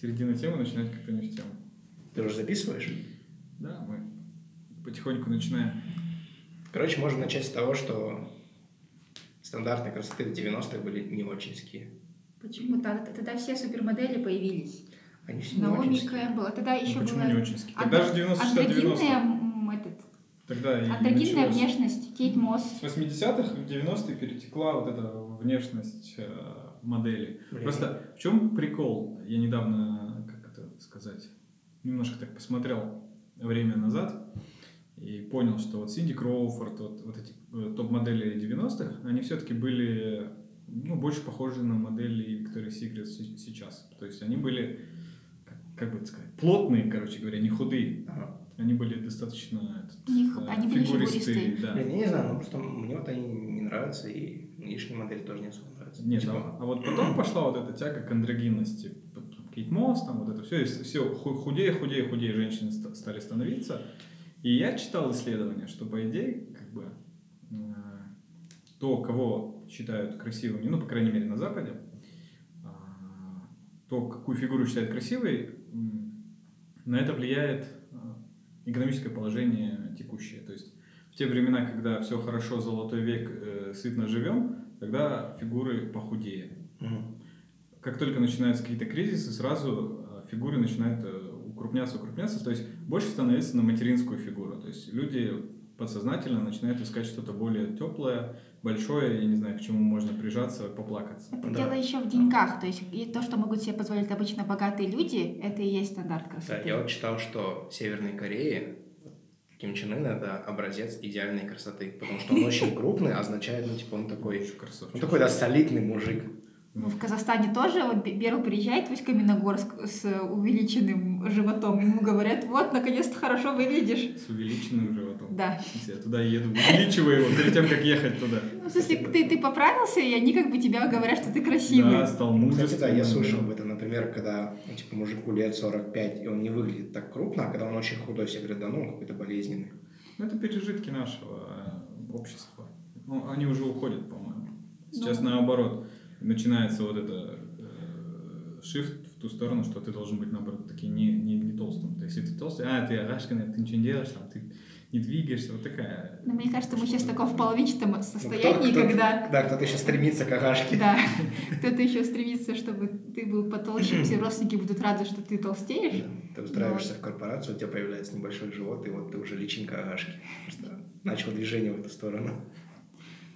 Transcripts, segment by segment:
середина темы начинать как-то не в тему. Ты уже записываешь? Да, мы потихоньку начинаем. Короче, можно начать с того, что стандартные красоты в 90-х были не очинские. Почему так? Тогда все супермодели появились. Они все не Наоми очинские. Кэмпбелл. Тогда еще Ну, почему была не очень Тогда же 90 андрогинная 90 м, этот, Тогда и андрогинная внешность. Кейт Мосс. С 80-х в 90-е перетекла вот эта внешность э, модели. Блин. Просто в чем прикол? Я недавно, как это сказать, немножко так посмотрел время назад и понял, что вот Синди Кроуфорд, вот, вот эти э, топ-модели 90-х, они все-таки были ну, больше похожи на модели Victoria's Secret се- сейчас. То есть они были, как, как бы это сказать, плотные, короче говоря, не худые. Ага. Они были достаточно этот, Них- э, они были фигуристые, фигуристые. да. Блин, я не знаю, ну просто мне вот они не нравятся, и нынешние модели тоже не особо. Нет, Типа, а, а вот потом пошла вот эта тяга к андрогинности. Кейт Мосс, там вот это все, все худее, худее, худее женщины ста- стали становиться. И я читал исследования, что по идее, как бы, э, то, кого считают красивыми, ну, по крайней мере, на Западе, а, то, какую фигуру считают красивой, на это влияет а, экономическое положение текущее. То есть в те времена, когда все хорошо, золотой век, э, сытно живем, тогда фигуры похудее. мгм. Как только начинаются какие-то кризисы, сразу э, фигуры начинают э, укрупняться, укрупняться, то есть больше становится на материнскую фигуру. То есть люди подсознательно начинают искать что-то более теплое, большое, я не знаю, к чему можно прижаться, поплакаться. Это Да. дело еще в деньгах. То есть и то, что могут себе позволить обычно богатые люди, это и есть стандарт Да, красоты. я вот читал, что в Северной Корее Ким Чен Ын это образец идеальной красоты, потому что он очень крупный, означает, ну, типа, он такой, он такой, да, солидный мужик. Ну, в Казахстане тоже, вот Бе- Берл приезжает в Каменногорск с увеличенным животом, ему говорят, вот, наконец-то хорошо выглядишь. С увеличенным животом. Да. Если я туда еду, увеличиваю его перед тем, как ехать туда. Ну, в смысле, ты, ты поправился, и они как бы тебя говорят, что ты красивый. Да, стал. Кстати, да, я слышал об этом, например, когда, ну, типа, мужику лет 45, и он не выглядит так крупно, а когда он очень худой, все говорят, да ну, он какой-то болезненный. Ну, это пережитки нашего э, общества. Ну, они уже уходят, по-моему. Сейчас Ну. наоборот. Начинается вот это э, shift в ту сторону, что ты должен быть, наоборот, таки не, не, не толстым. То есть, если ты толстый, а, ты агашканый, ты ничего не делаешь, там, ты не двигаешься, вот такая. Но мне кажется, мы сейчас в таком в половичном Ну, состоянии, кто- кто- когда Да, кто-то еще стремится к агашке. да, кто-то еще стремится, чтобы ты был потолще, все родственники будут рады, что ты толстеешь. Ты устраиваешься в корпорацию, у тебя появляется небольшой живот, и вот ты уже личинка агашки. Просто начал движение в эту сторону.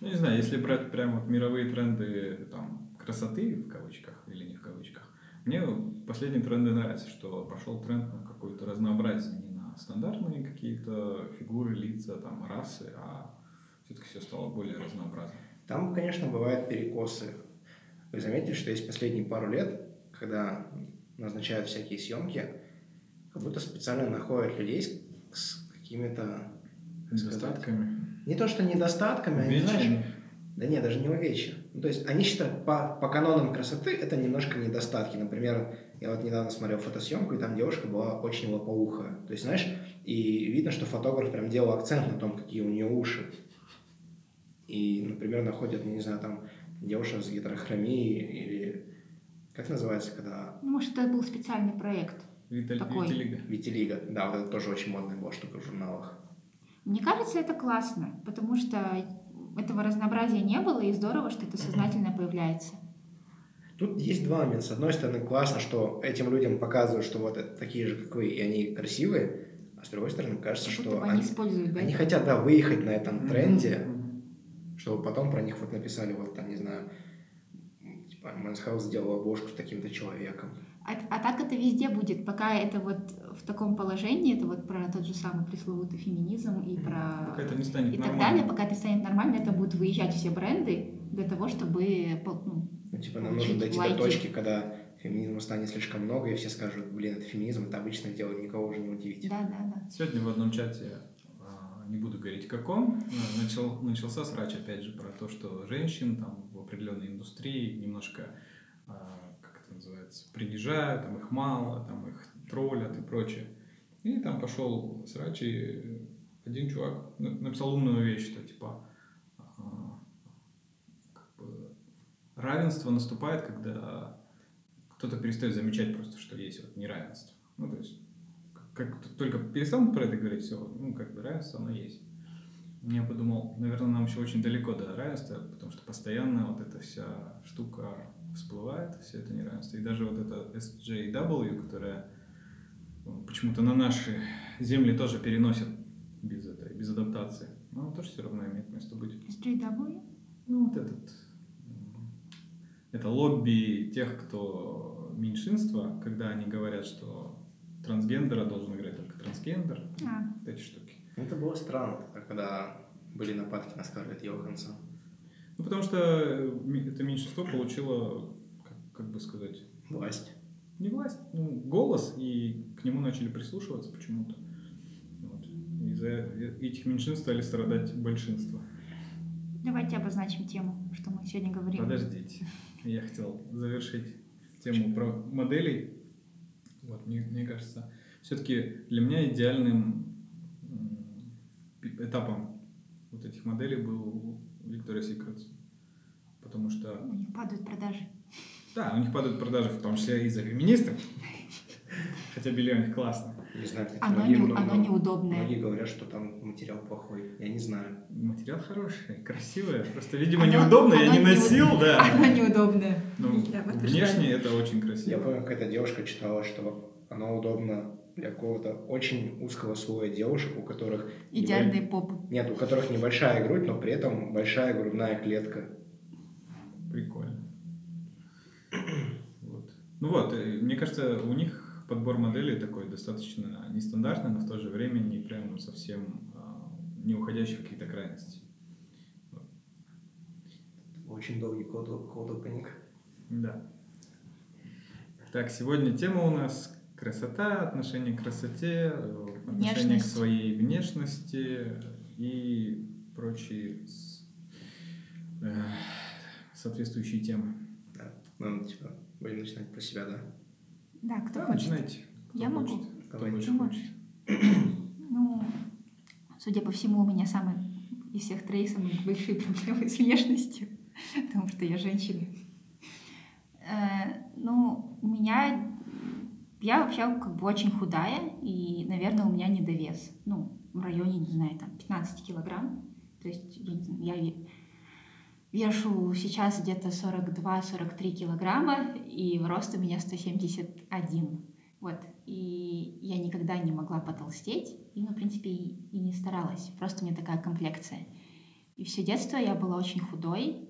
Ну, не знаю, если брать прям вот мировые тренды там, красоты, в кавычках, или не в кавычках, мне последние тренды нравятся, что пошел тренд на какое-то разнообразие, стандартные какие-то фигуры, лица, там, расы, а все-таки все стало более разнообразным. Там, конечно, бывают перекосы. Вы заметили, что есть последние пару лет, когда назначают всякие съемки, как будто специально находят людей с, с какими-то как сказать, Недостатками. Не то, что недостатками, они, знаешь, Увечьями. да нет, даже не увечья. Ну, то есть они считают, по, по канонам красоты это немножко недостатки. Например, я вот недавно смотрел фотосъемку, и там девушка была очень лопоухая. То есть, знаешь, и видно, что фотограф прям делал акцент на том, какие у нее уши. И, например, находят, не знаю, там девушек с гетерохромией или... Как называется, когда... Ну, Может, это был специальный проект. Виталь- Такой. Витилиго. Витилиго. Да, вот это тоже очень модная была штука в журналах. Мне кажется, это классно, потому что этого разнообразия не было, и здорово, что это сознательно появляется. Тут есть два момента. С одной стороны, классно, что этим людям показывают, что вот это такие же, как вы, и они красивые. А с другой стороны, кажется, Как что они они, да? они хотят, да, выехать на этом тренде, Мгм. чтобы потом про них вот написали, вот там, не знаю, типа, Health сделал обложку с таким-то человеком. А, а так это везде будет, пока это вот в таком положении, это вот про тот же самый пресловутый феминизм и про... Пока это не станет и так нормальным. далее, пока это станет нормально, это будут выезжать все бренды для того, чтобы ну, Ну, типа, нам нужно дойти лайки. до точки, когда феминизма станет слишком много, и все скажут, блин, это феминизм, это обычное дело, никого уже не удивить. да, да, да. Сегодня в одном чате, а, не буду говорить каком, а, начал, начался срач опять же про то, что женщин там в определенной индустрии немножко, а, называется, принижают, там их мало, там их троллят и прочее. И там пошел срач, и один чувак на- написал умную вещь, что типа а, как бы равенство наступает, когда кто-то перестает замечать просто, что есть вот неравенство. Ну, то есть, как только перестанут про это говорить, все, ну, как бы равенство, оно есть. Я подумал, наверное, нам еще очень далеко до равенства, потому что постоянно вот эта вся штука всплывает, все это неравенство. И даже вот эта SJW, которая ну, почему-то на наши земли тоже переносят без этой, без адаптации, но она тоже все равно имеет место быть. SJW? Ну, вот этот... Это лобби тех, кто меньшинство, когда они говорят, что трансгендера должен играть только трансгендер, А, вот эти штуки. Это было странно, когда были нападки на Скарлетт Йоханссон. Ну, потому что э, это меньшинство получило, как, как бы сказать, Власть. не власть, ну, голос, и к нему начали прислушиваться почему-то. Вот. Из-за э- этих меньшинств стали страдать большинства. давайте обозначим тему, что мы сегодня говорим. Подождите, я хотел завершить тему про моделей. Вот, мне, мне кажется, все-таки для меня идеальным этапом вот этих моделей был Victoria's Secret. Потому что У них падают продажи. Да, у них падают продажи, в том числе и за феминисток. Хотя белье у них классно. Не знаю, кстати, Оно, многие, не, много- оно неудобное. Многие говорят, что там материал плохой. Я не знаю. Материал хороший, красивый. Просто, видимо, Оно- неудобно, я оно не неуд- носил, да. Оно неудобное. Ну, Я внешне это очень Я красиво. помню, какая-то девушка читала, что оно удобно для какого-то очень узкого слоя девушек, у которых... небо- Идеальные попы. Нет, у которых небольшая грудь, но при этом большая грудная клетка. Прикольно. Вот. Ну вот, э, мне кажется, у них подбор моделей такой достаточно нестандартный, но в то же время не прям совсем а, не уходящий в какие-то крайности. Очень долгий код, код opening. Да. Так, сегодня тема у нас красота, отношение к красоте, э, отношение к Внешность. своей внешности и прочие э, соответствующие темы. Да. Ну, типа, будем начинать про себя, да? Да, кто Да, хочет? начинайте. Кто Я могу. хочет, Кто Давай, больше ты можешь. хочет. Ну, судя по всему, у меня самые из всех троих самые большие проблемы с внешностью, потому что я женщина. Э, Ну, у меня... Я вообще как бы очень худая, и, наверное, у меня недовес. Ну, в районе, не знаю, там, 15 килограмм. То есть, я, я ве- вешу сейчас где-то 42-43 килограмма, и рост у меня 171. Вот. И я никогда не могла потолстеть, и, ну, в принципе, и, и не старалась. Просто у меня такая комплекция. И все детство я была очень худой,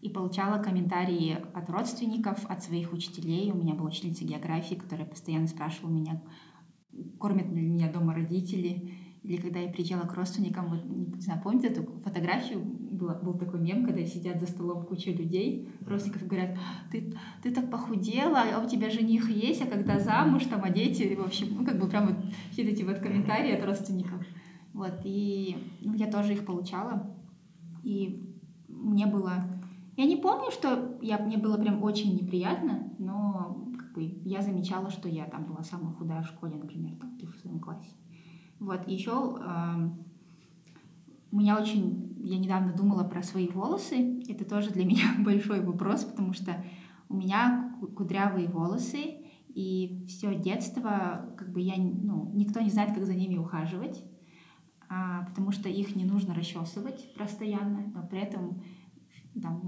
и получала комментарии от родственников, от своих учителей. У меня была учительница географии, которая постоянно спрашивала меня, кормят ли меня дома родители. Или когда я приезжала к родственникам, вот, не знаю, помните эту фотографию? Было, был такой мем, когда сидят за столом куча людей, родственников говорят, ты, ты так похудела, а у тебя жених есть, а когда замуж, там, а дети, в общем, ну, как бы прям вот все эти вот комментарии от родственников. Вот, и ну, я тоже их получала. И мне было... Я не помню, что я, мне было прям очень неприятно, но как бы, я замечала, что я там была самая худая в школе, например, там, в своем классе. Вот, еще у меня очень... Я недавно думала про свои волосы. Это тоже для меня большой вопрос, потому что у меня ку- кудрявые волосы, и все детство, как бы я, ну, никто не знает, как за ними ухаживать, а, потому что их не нужно расчесывать постоянно, но при этом там,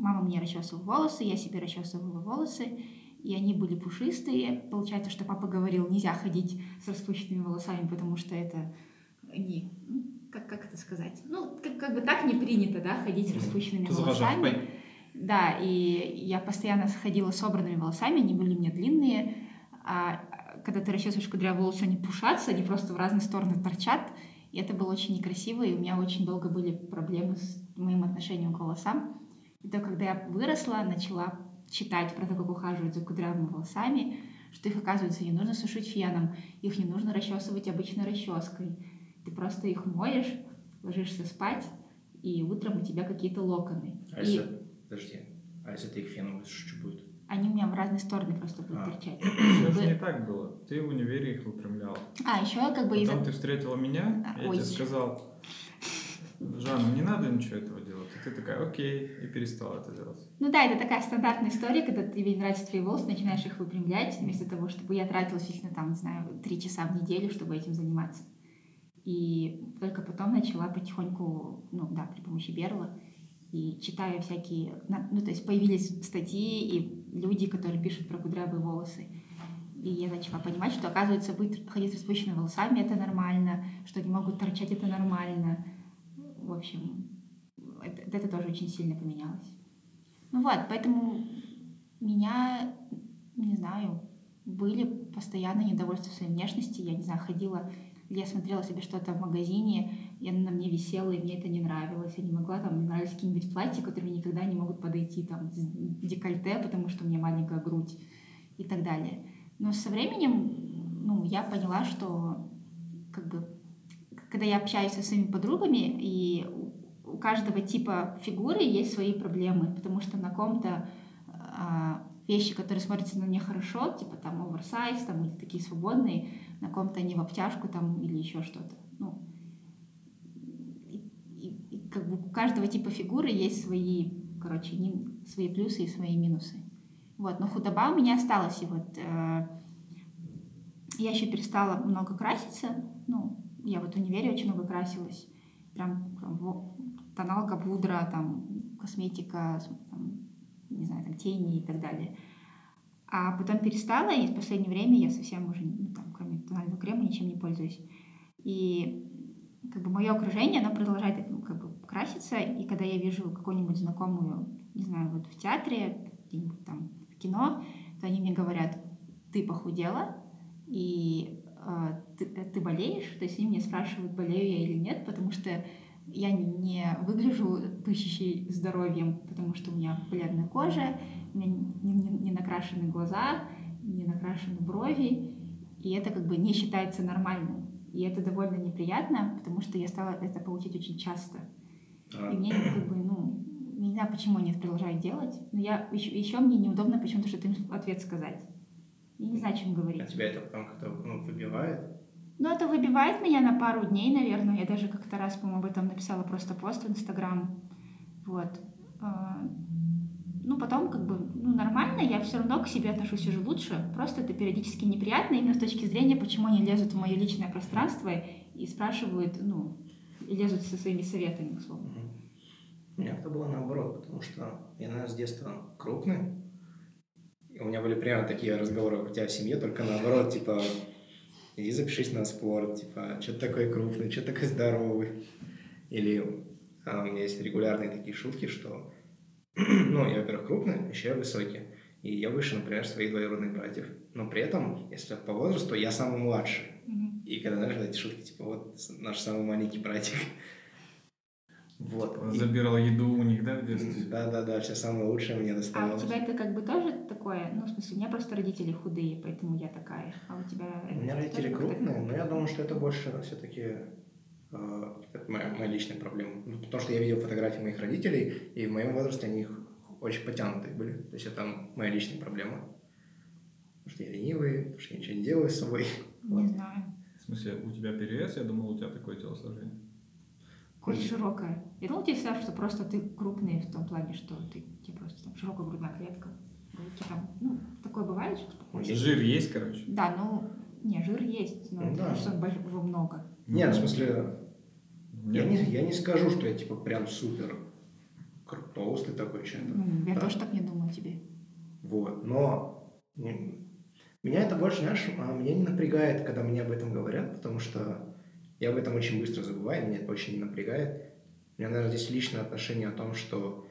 мама мне расчесывала волосы, я себе расчесывала волосы, и они были пушистые. Получается, что папа говорил, нельзя ходить с распущенными волосами, потому что это не... ну, Как, как это сказать? Ну, как, как бы так не принято, да, ходить с распущенными заважает? волосами. Да, и я постоянно ходила с собранными волосами, они были меня длинные, а когда ты расчесываешь кудрявые волосы, они пушатся, они просто в разные стороны торчат, и это было очень некрасиво, и у меня очень долго были проблемы с моим отношением к волосам. И то, когда я выросла, начала читать про то, как ухаживать за кудрявыми волосами, что их, оказывается, не нужно сушить феном, их не нужно расчесывать обычной расческой. Ты просто их моешь, ложишься спать, и утром у тебя какие-то локоны. А И если... Подожди. А если ты их феном высушишь, что будет? Они у меня в разные стороны просто будут А. торчать. Это же Чтобы- не так было. Ты в универе их выпрямляла. А, еще как бы из-за Потом ты встретила меня, А, я ой. тебе сказал, Жанна, не надо ничего этого делать. ты такая, окей, и перестала это делать. Ну да, это такая стандартная история, когда тебе нравятся твои волосы, начинаешь их выпрямлять, вместо того, чтобы я тратила действительно там, не знаю, три часа в неделю, чтобы этим заниматься. И только потом начала потихоньку, ну да, при помощи Берла, и читаю всякие, ну то есть появились статьи и люди, которые пишут про кудрявые волосы. И я начала понимать, что, оказывается, быть, ходить с распущенными волосами — это нормально, что они могут торчать — это нормально. В общем, это, это тоже очень сильно поменялось. Ну вот, поэтому меня, не знаю, были постоянно недовольства своей внешности. Я, не знаю, ходила, я смотрела себе что-то в магазине, и оно на мне висело, и мне это не нравилось. Я не могла, там, мне нравились какие-нибудь платья, которые никогда не могут подойти, там, декольте, потому что у меня маленькая грудь и так далее. Но со временем, ну, я поняла, что, как бы, когда я общаюсь со своими подругами, и у каждого типа фигуры есть свои проблемы, потому что на ком-то а, вещи, которые смотрятся на мне хорошо, типа там оверсайз, там или такие свободные, на ком-то они в обтяжку там или еще что-то. Ну, и, и, и как бы у каждого типа фигуры есть свои, короче, свои плюсы и свои минусы. Вот, но худоба у меня осталась, и вот э, я еще перестала много краситься, ну, я вот в универе очень много красилась, прям, прям тоналка, пудра, там, косметика, там, не знаю, там, тени и так далее. А потом перестала, и в последнее время я совсем уже, ну, там, кроме тонального крема, ничем не пользуюсь. И как бы мое окружение, оно продолжает краситься, и когда я вижу какую-нибудь знакомую, не знаю, вот в театре, где-нибудь там в кино, то они мне говорят, ты похудела, и э, ты, ты болеешь, то есть они меня спрашивают, болею я или нет, потому что я не выгляжу пышущей здоровьем, потому что у меня бледная кожа, у меня не, не, не накрашены глаза, не накрашены брови, и это как бы не считается нормальным. И это довольно неприятно, потому что я стала это получить очень часто. И мне как бы, ну, не знаю, почему они это продолжают делать, но я еще, еще мне неудобно почему-то что-то им ответ сказать. Я не знаю, о чем говорить. А тебя это потом как-то ну, выбивает? Ну, это выбивает меня на пару дней, наверное. Я даже как-то раз, по-моему, об этом написала просто пост в Инстаграм. Вот. А, ну, потом, как бы, ну, нормально, я все равно к себе отношусь уже лучше. Просто это периодически неприятно, именно с точки зрения, почему они лезут в мое личное пространство и спрашивают, ну, и лезут со своими советами, к слову. У меня это было наоборот, потому что я, наверное, с детства крупный. И у меня были прямо такие разговоры у тебя в семье, только наоборот, типа, иди запишись на спорт, типа, что ты такой крупный, что такой здоровый. Или а, у меня есть регулярные такие шутки, что, ну, я, во-первых, крупный, еще я высокий. И я выше, например, своих двоюродных братьев. Но при этом, если по возрасту, я самый младший. И когда, знаешь, эти шутки, типа, вот наш самый маленький братик. Вот. Он и... забирал еду у них, да, в детстве? Да, да, да, все самое лучшее мне доставалось. А у тебя это как бы тоже такое, ну, в смысле, у меня просто родители худые, поэтому я такая, а у тебя... У меня родители крупные, но я думаю, что это больше все-таки э, моя, моя личная проблема. Ну, потому что я видел фотографии моих родителей, и в моем возрасте они очень потянутые были. То есть это моя личная проблема. Потому что я ленивый, потому что я ничего не делаю с собой. Не вот. знаю. В смысле, у тебя перевес? Я думал, у тебя такое телосложение. Кость широкая. Я думал, тебе сказали, что просто ты крупный в том плане, что ты тебе просто там широкая грудная клетка. Руки там, ну, такое бывает, что Жир есть, короче. Да, ну, не, жир есть, но ну, да. что его много. Не, в смысле, я не, я не скажу, что я типа прям супер толстый такой чем-то. Mm, я да. тоже так не думаю тебе. Вот, но меня это больше, знаешь, а, меня не напрягает, когда мне об этом говорят, потому что я об этом очень быстро забываю, меня это очень не напрягает. У меня, наверное, здесь личное отношение о том, что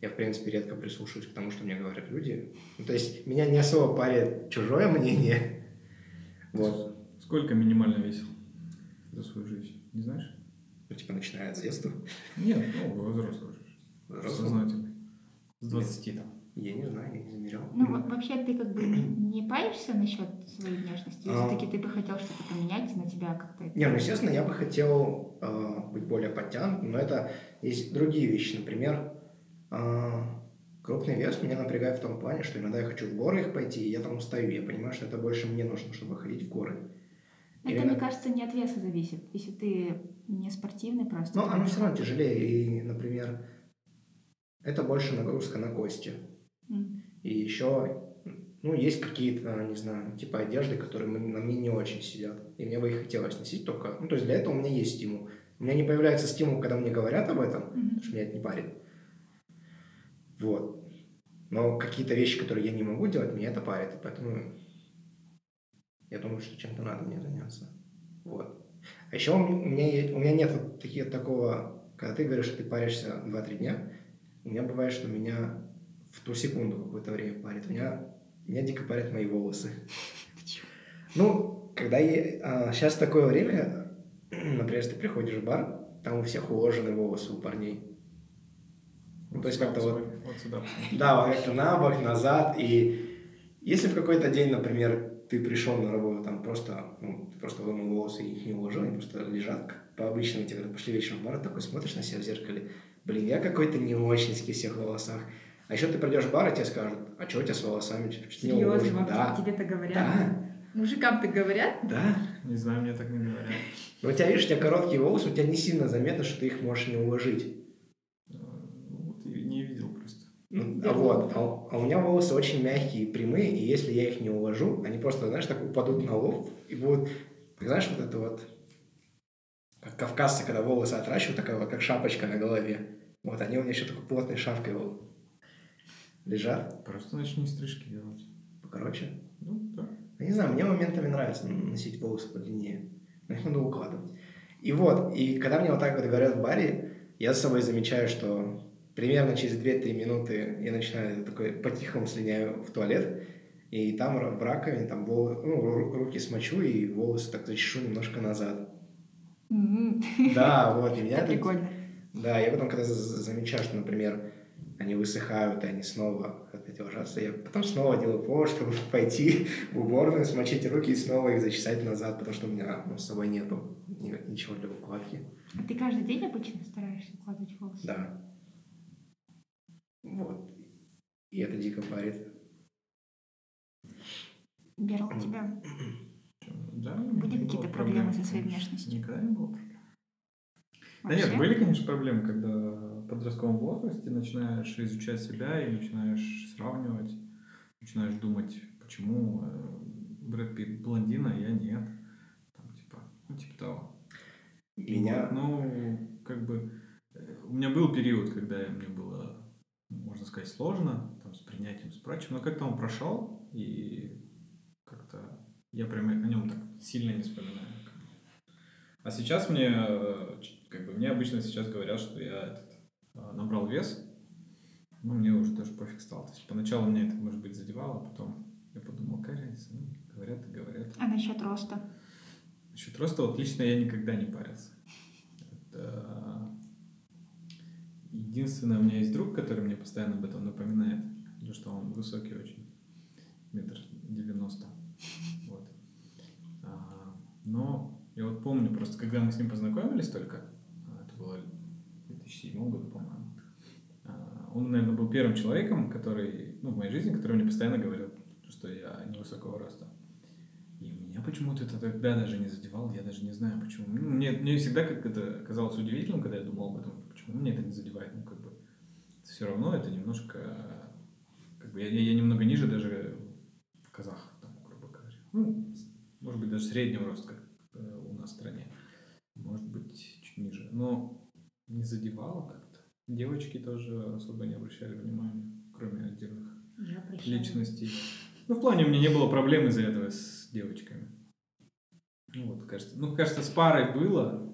я, в принципе, редко прислушиваюсь к тому, что мне говорят люди. Ну, то есть меня не особо парит чужое мнение. Вот. Сколько минимально весил за свою жизнь? Не знаешь? Ну, типа, начиная с детства? Нет, ну, взрослый уже. Взрослый? Сознательный. С 20 там. Я не знаю, я не замерял. Ну, вообще ты как бы не, не паришься насчет своей внешности? Или а... все-таки ты бы хотел что-то поменять на тебя как-то? Не, ну, естественно, я бы хотел э, быть более подтянутым, но это есть другие вещи. Например, э, крупный вес меня напрягает в том плане, что иногда я хочу в горы их пойти, и я там устаю. Я понимаю, что это больше мне нужно, чтобы ходить в горы. Это, Или... мне кажется, не от веса зависит. Если ты не спортивный просто... Ну, оно все равно тяжелее. И, например, это больше нагрузка на кости. И еще, ну, есть какие-то, не знаю, типа одежды, которые на мне не очень сидят. И мне бы их хотелось носить только... Ну, то есть для этого у меня есть стимул. У меня не появляется стимул, когда мне говорят об этом, Мгм. потому что меня это не парит. Вот. Но какие-то вещи, которые я не могу делать, меня это парит. И поэтому я думаю, что чем-то надо мне заняться. Вот. А еще у меня, у меня, есть- у меня нет вот таких, такого, когда ты говоришь, что ты паришься 2-3 дня, у меня бывает, что меня в ту секунду какое-то время парит. У меня, меня дико парят мои волосы. Ну, когда я... сейчас такое время, например, ты приходишь в бар, там у всех уложены волосы у парней. Ну, то есть как-то вот... Вот сюда. Да, вот как-то на бок, назад. И если в какой-то день, например, ты пришел на работу, там просто, ну, ты просто вымыл волосы и их не уложил, они просто лежат как по обычному, тебе говорят, пошли вечером в бар, такой смотришь на себя в зеркале, блин, я какой-то не очень в всех волосах. А еще ты придешь в бар, и тебе скажут, а что у тебя с волосами? Серьезно, уложено?» вам Да, тебе-то говорят? да, Мужикам-то говорят? да. Не знаю, мне так не говорят. Но у тебя, видишь, у тебя короткие волосы, у тебя не сильно заметно, что ты их можешь не уложить. Ну, Вот не видел просто. Ну, а вот, а, а у меня волосы очень мягкие и прямые, и если я их не уложу, они просто, знаешь, так упадут на лоб и будут, знаешь, вот это вот, как кавказцы, когда волосы отращивают, такая вот, как шапочка на голове. Вот, они у меня еще такой плотной шапкой вот лежат, Просто начни стрижки делать. покороче. Ну, да. Я не знаю, мне моментами нравится носить волосы подлиннее, но их надо укладывать. И вот, и когда мне вот так вот говорят в баре, я с собой замечаю, что примерно через 2-3 минуты я начинаю такой по-тихому слиняю в туалет, и там в раковине там вол- ну, ру- руки смочу и волосы так зачешу немножко назад. М. Да, вот, и меня Это прикольно. Да, я потом, когда за- замечаю, что, например, они высыхают, и они снова опять ложатся, я потом снова делаю повод, чтобы пойти в уборную, смочить руки и снова их зачесать назад, потому что у меня ну, с собой нету ни- ничего для укладки. А ты каждый день обычно стараешься укладывать волосы? Да. Вот. И это дико парит. Беру у тебя. Да, Были какие-то проблемы проблем, со своей внешностью? Никогда не было проблем. Да Вообще? нет, были, конечно, проблемы, когда подростковом возрасте начинаешь изучать себя и начинаешь сравнивать, начинаешь думать, почему э, Брэд Питт блондин, а я нет. Там, типа, ну, типа того. Меня... Вот, ну, как бы, э, у меня был период, когда мне было, можно сказать, сложно там, с принятием, с прочим, но как-то он прошел, и как-то я прям о нем так сильно не вспоминаю. А сейчас мне, э, как бы, мне обычно сейчас говорят, что я этот, набрал вес, но мне уже даже пофиг стал. То есть поначалу меня это, может быть, задевало, а потом я подумал, какая разница, ну, говорят и говорят. А насчет роста? Насчет роста, вот лично я никогда не парился. Это... Единственное, у меня есть друг, который мне постоянно об этом напоминает, потому что он высокий очень, метр девяносто. Вот. А, Но я вот помню, просто когда мы с ним познакомились только, а, это было 2007 году, по-моему, а, он, наверное, был первым человеком, который, ну, в моей жизни, который мне постоянно говорил, что я невысокого роста. И меня почему-то это тогда даже не задевало, я даже не знаю почему. Ну, Мне, мне всегда как это казалось удивительным, когда я думал об этом, почему мне это не задевает, ну как бы все равно это немножко, как бы я, я немного ниже даже в казахах, там, грубо говоря. Ну, может быть, даже среднего роста, как э, у нас в стране. Может быть, чуть ниже. Но не задевало как-то. Девочки тоже особо не обращали внимания, кроме отдельных личностей. Ну, в плане у меня не было проблем из-за этого с девочками. Ну, вот, кажется. Ну, кажется, с парой было,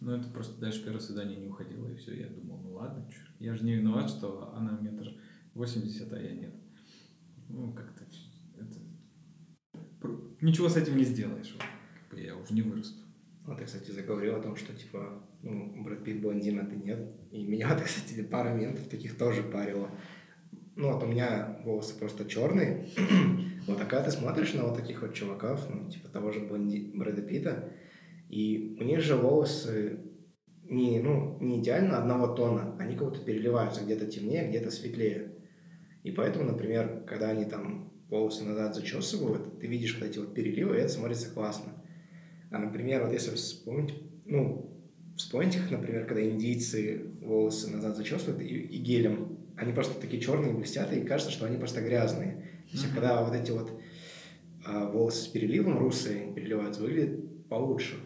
но это просто дальше первое свидание не уходило, и все. Я думал, ну ладно, чё, я же не виноват, что она метр восемьдесят, а я нет. Ну, как-то это... Ничего с этим не сделаешь. я уже не вырасту. Вот ты, кстати, заговорил о том, что, типа, ну, Брэд Питт блондин, а ты нет. И меня, вот, кстати, пара моментов таких тоже парило. Ну, вот у меня волосы просто черные. вот, а когда ты смотришь на вот таких вот чуваков, ну, типа того же блонди... Брэда Питта, и у них же волосы не, ну, не идеально одного тона, они как будто переливаются где-то темнее, где-то светлее. И поэтому, например, когда они там волосы назад зачесывают, ты видишь вот эти вот переливы, и это смотрится классно. А, например, вот если вспомнить, ну, вспомните, как, например, когда индийцы волосы назад зачесывают и, и гелем, они просто такие черные, блестят, и кажется, что они просто грязные. То есть, когда вот эти вот а, волосы с переливом русые переливаются, выглядит получше.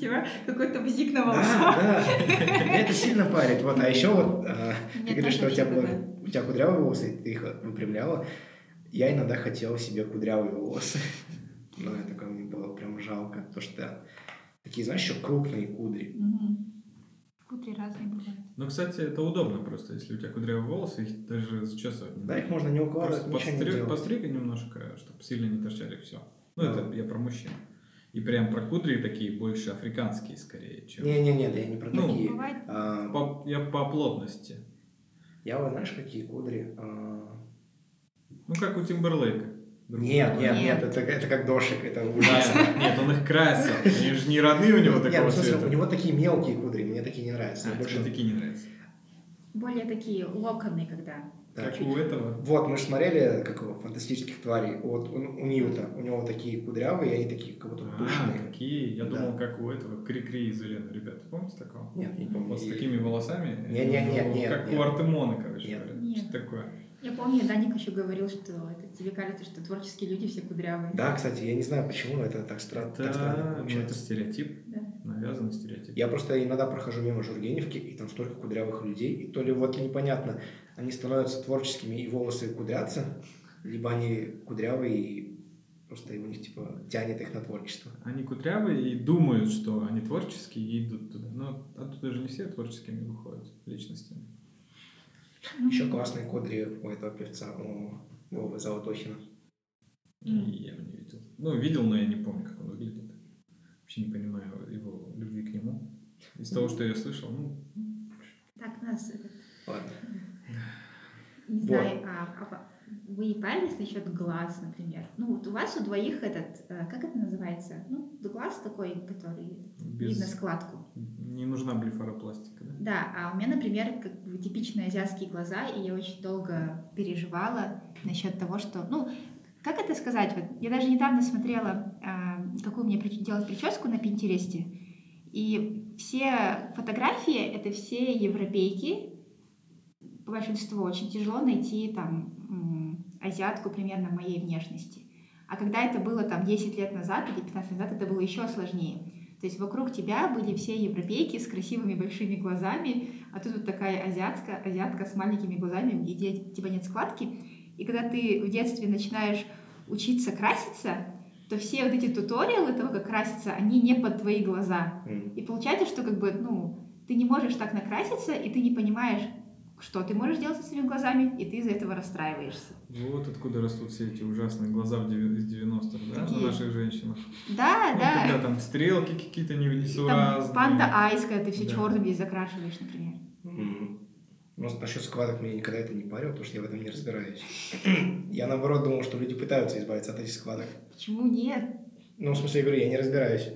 Типа какой-то бзик на Да, волосах. да. Меня это сильно парит. Вот, а еще вот а, ты говоришь, что у тебя, было, у тебя кудрявые волосы, и ты их выпрямляла. Я иногда хотел себе кудрявые волосы. Но я такой, мне было прям жалко. Потому что такие, знаешь, еще крупные кудри. Мгм. Кудри разные бывают. Ну, кстати, это удобно просто, если у тебя кудрявые волосы, их даже зачесывать не Да, надо. их можно не укладывать, Просто ничего не подстриг, делать. постриг немножко, чтобы сильно не торчали все. Ну, Да. это я про мужчин. И прям про кудри такие больше африканские скорее, чем... Не-не-не, я не про Ну, такие. Бывает. А, По- я по плотности. я вот, знаешь, какие кудри? А, Ну, как у Тимберлейка. Нет, нет, Нет. нет, это, это как дошик, это ужасно. Нет, нет, он их красил. Они же не родные у него Нет, ну, такого смысле, цвета. у него такие мелкие кудри, мне такие не нравятся. А, больше- такие не нравятся. Более такие локоны, когда. Так. Как у этого. Вот, мы же смотрели, как его, фантастических тварей. Вот у, у Ньюта, у него такие кудрявые, и они такие как будто А, пышные. такие. Я Да. думал, как у этого Кри-Кри из Елены. Ребята, помните такого? Нет, не помню. Вот с такими волосами. Не, не, не, Ну, не, Как у Артемона, короче Нет. говоря. Нет. Что такое? Я помню, Даник еще говорил, что это, тебе кажется, что творческие люди все кудрявые. Да, кстати, я не знаю, почему, это так, стра- так странно Это, ну, это получается. стереотип. Да. Навязанный стереотип. Я просто иногда прохожу мимо Жургеневки, и там столько кудрявых людей, и то ли вот непонятно, они становятся творческими, и волосы кудрятся, либо они кудрявые, и просто у них, типа, тянет их на творчество. Они кудрявые и думают, что они творческие и идут туда. Но оттуда же не все творческими выходят личностями. Ну, Еще классные кудри у этого певца, у Вовы Золотохина. И я его не видел. Ну, видел, но я не помню, как он выглядит. Вообще не понимаю его любви к нему. Из того, что я слышал, ну, Так, нас этот, Ладно. не Вот. знаю, а, а вы парились насчет глаз, например. Ну, вот у вас у двоих этот, э, как это называется? Ну, глаз такой, который без... видно складку. Не нужна блефаропластика, да? Да, а у меня, например, как бы типичные азиатские глаза, и я очень долго переживала насчет того, что, ну, как это сказать? Вот я даже недавно смотрела, а, какую мне делать прическу на Пинтересте, и все фотографии — это все европейки, большинство. Очень тяжело найти там азиатку примерно моей внешности. А когда это было там 10 лет назад или 15 лет назад, это было еще сложнее. То есть вокруг тебя были все европейки с красивыми большими глазами, а тут вот такая азиатка, азиатка с маленькими глазами, где типа нет складки. И когда ты в детстве начинаешь учиться краситься, то все вот эти туториалы того, как краситься, они не под твои глаза. И получается, что как бы, ну, ты не можешь так накраситься, и ты не понимаешь, что ты можешь делать со своими глазами, и ты из-за этого расстраиваешься. Вот откуда растут все эти ужасные глаза из 90-х, да, Какие? на наших женщинах. Да, Ну, да. когда там стрелки какие-то не- И несуразные. Там панда айс, когда ты все Да. черным здесь закрашиваешь, например. М. Ну, насчет складок меня никогда это не парило, потому что я в этом не разбираюсь. Я, наоборот, думал, что люди пытаются избавиться от этих складок. Почему нет? Ну, в смысле, я говорю, я не разбираюсь.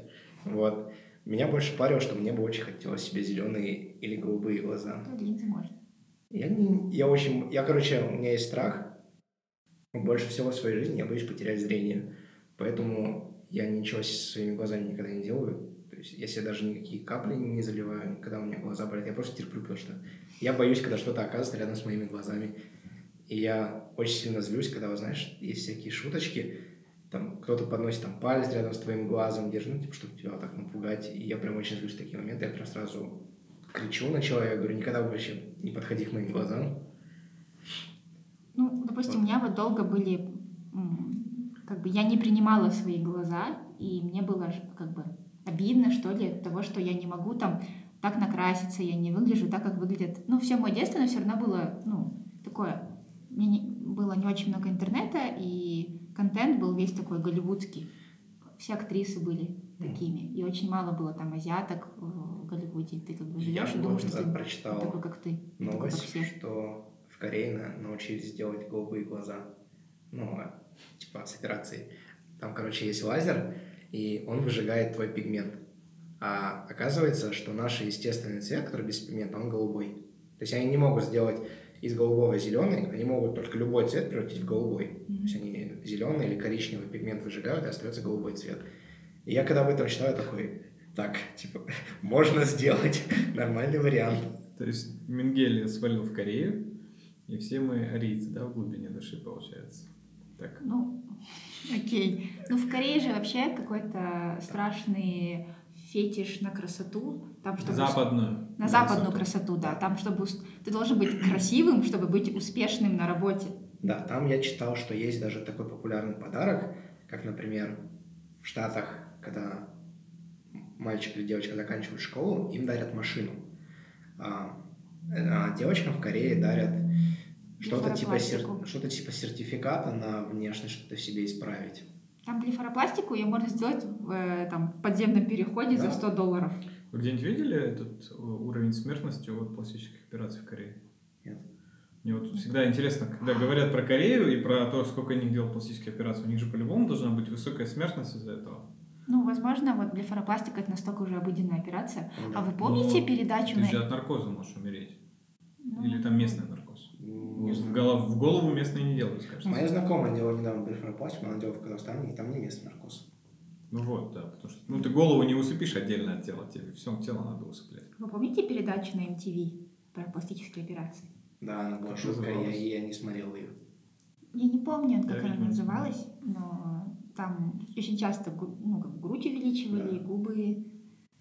Вот. Меня больше парило, что мне бы очень хотелось себе зеленые или голубые глаза. То линзы можно. Я, не, я очень... Я, короче, у меня есть страх. Больше всего в своей жизни я боюсь потерять зрение. Поэтому я ничего своими глазами никогда не делаю. То есть я себе даже никакие капли не заливаю, когда у меня глаза болят. Я просто терплю, потому что я боюсь, когда что-то оказывается рядом с моими глазами. И я очень сильно злюсь, когда, знаешь, есть всякие шуточки, там кто-то подносит там палец рядом с твоим глазом, держит, ну, типа, чтобы тебя так напугать. И я прям очень злюсь в такие моменты. Я прям сразу кричу на человека, говорю, никогда вообще не подходи к моим глазам. Ну, допустим, у меня вот долго были, как бы я не принимала свои глаза, и мне было как бы обидно, что ли, того, что я не могу там так накраситься, я не выгляжу так, как выглядят. Ну, все мое детство, но все равно было, ну, такое, мне не- было не очень много интернета, и контент был весь такой голливудский. Все актрисы были такими, и очень мало было там азиаток в Голливуде. Ты как бы Я живешь и думаешь, что ты прочитал такой, как ты. такой, как новость, все. что в Корее на- научились делать голубые глаза. Ну, а, типа с операцией. Там, короче, есть лазер, и он выжигает твой пигмент. А оказывается, что наш естественный цвет, который без пигмента, он голубой. То есть они не могут сделать из голубого зеленый, они могут только любой цвет превратить в голубой. То есть они зеленый или коричневый пигмент выжигают, и остается голубой цвет. И я когда об этом читаю, такой, так, типа, можно сделать. Нормальный вариант. То есть Менгеле свалил в Корею, и все мы арийцы, да, в глубине души, получается. Так. Ну, окей. Ну, в Корее же вообще какой-то страшный фетиш на красоту. Там, чтобы Западную. На западную красоту, да. Там, чтобы ты должен быть красивым, чтобы быть успешным на работе. Да, там я читал, что есть даже такой популярный подарок, как, например, в Штатах, когда мальчик или девочка заканчивают школу, им дарят машину. А, а девочкам в Корее дарят что-то типа, сер- что-то типа сертификата на внешность, что-то в себе исправить. Там блефаропластику ее можно сделать в, э, там, в подземном переходе за Да. 100 долларов. Вы где-нибудь видели этот э, уровень смертности от пластических операций в Корее? Нет. Мне вот всегда интересно, когда говорят про Корею и про то, сколько них делают пластические операции, у них же по-любому должна быть высокая смертность из-за этого. Ну, возможно, вот блефаропластика это настолько уже обыденная операция. Ну, А да. вы помните Но передачу Ты на... же от наркоза можешь умереть. Ну, Или там местный наркоз. Не В голову, в голову местные не делают, скажем. Моя знакомая делала недавно блефаропластику, она делала в Казахстане, и там не местный наркоз. Ну вот, да, потому что ну, ты голову не усыпишь отдельно от тела, тебе все тело надо усыплять. Вы помните передачу на MTV про пластические операции? Да, она была Как жуткая, я, называлась? я не смотрел ее. Я не помню, как Я, она называлась, но там очень часто ну, как грудь увеличивали, Да. губы.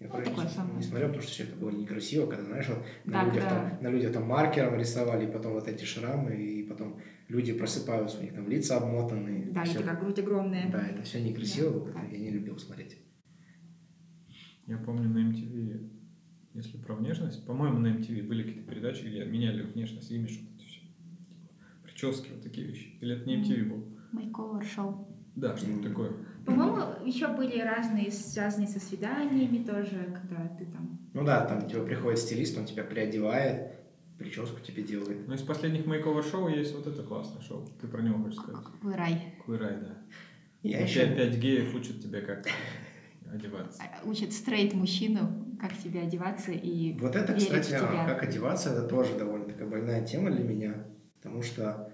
Я Ну, такое не, самое. не смотрел, потому что все это было некрасиво, когда, знаешь, вот на, Да, людях да. там, на людях там маркером рисовали, и потом вот эти шрамы, и потом люди просыпаются, у них там лица обмотанные. Да, и Всё- такая грудь огромная. Да, это все некрасиво Да, да. я не любил смотреть. Я помню на MTV, если про внешность, по-моему, на MTV были какие-то передачи, где меняли внешность, имидж, вот это все. Прически, вот такие вещи. Или это не MTV был? Мейковер шоу. Да, что-то такое. По-моему, еще были разные, связанные со свиданиями тоже, когда ты там... Ну да, там типа приходит стилист, он тебя приодевает, прическу тебе делает. Но из последних мейковер шоу есть вот это классное шоу. Ты про него хочешь сказать? Какой рай. Куирай, да. Я еще... пять геев учат тебя как одеваться. А, Учат стрейт мужчину, как тебе одеваться и Вот это, кстати, в тебя. как одеваться, это тоже довольно такая больная тема для меня, потому что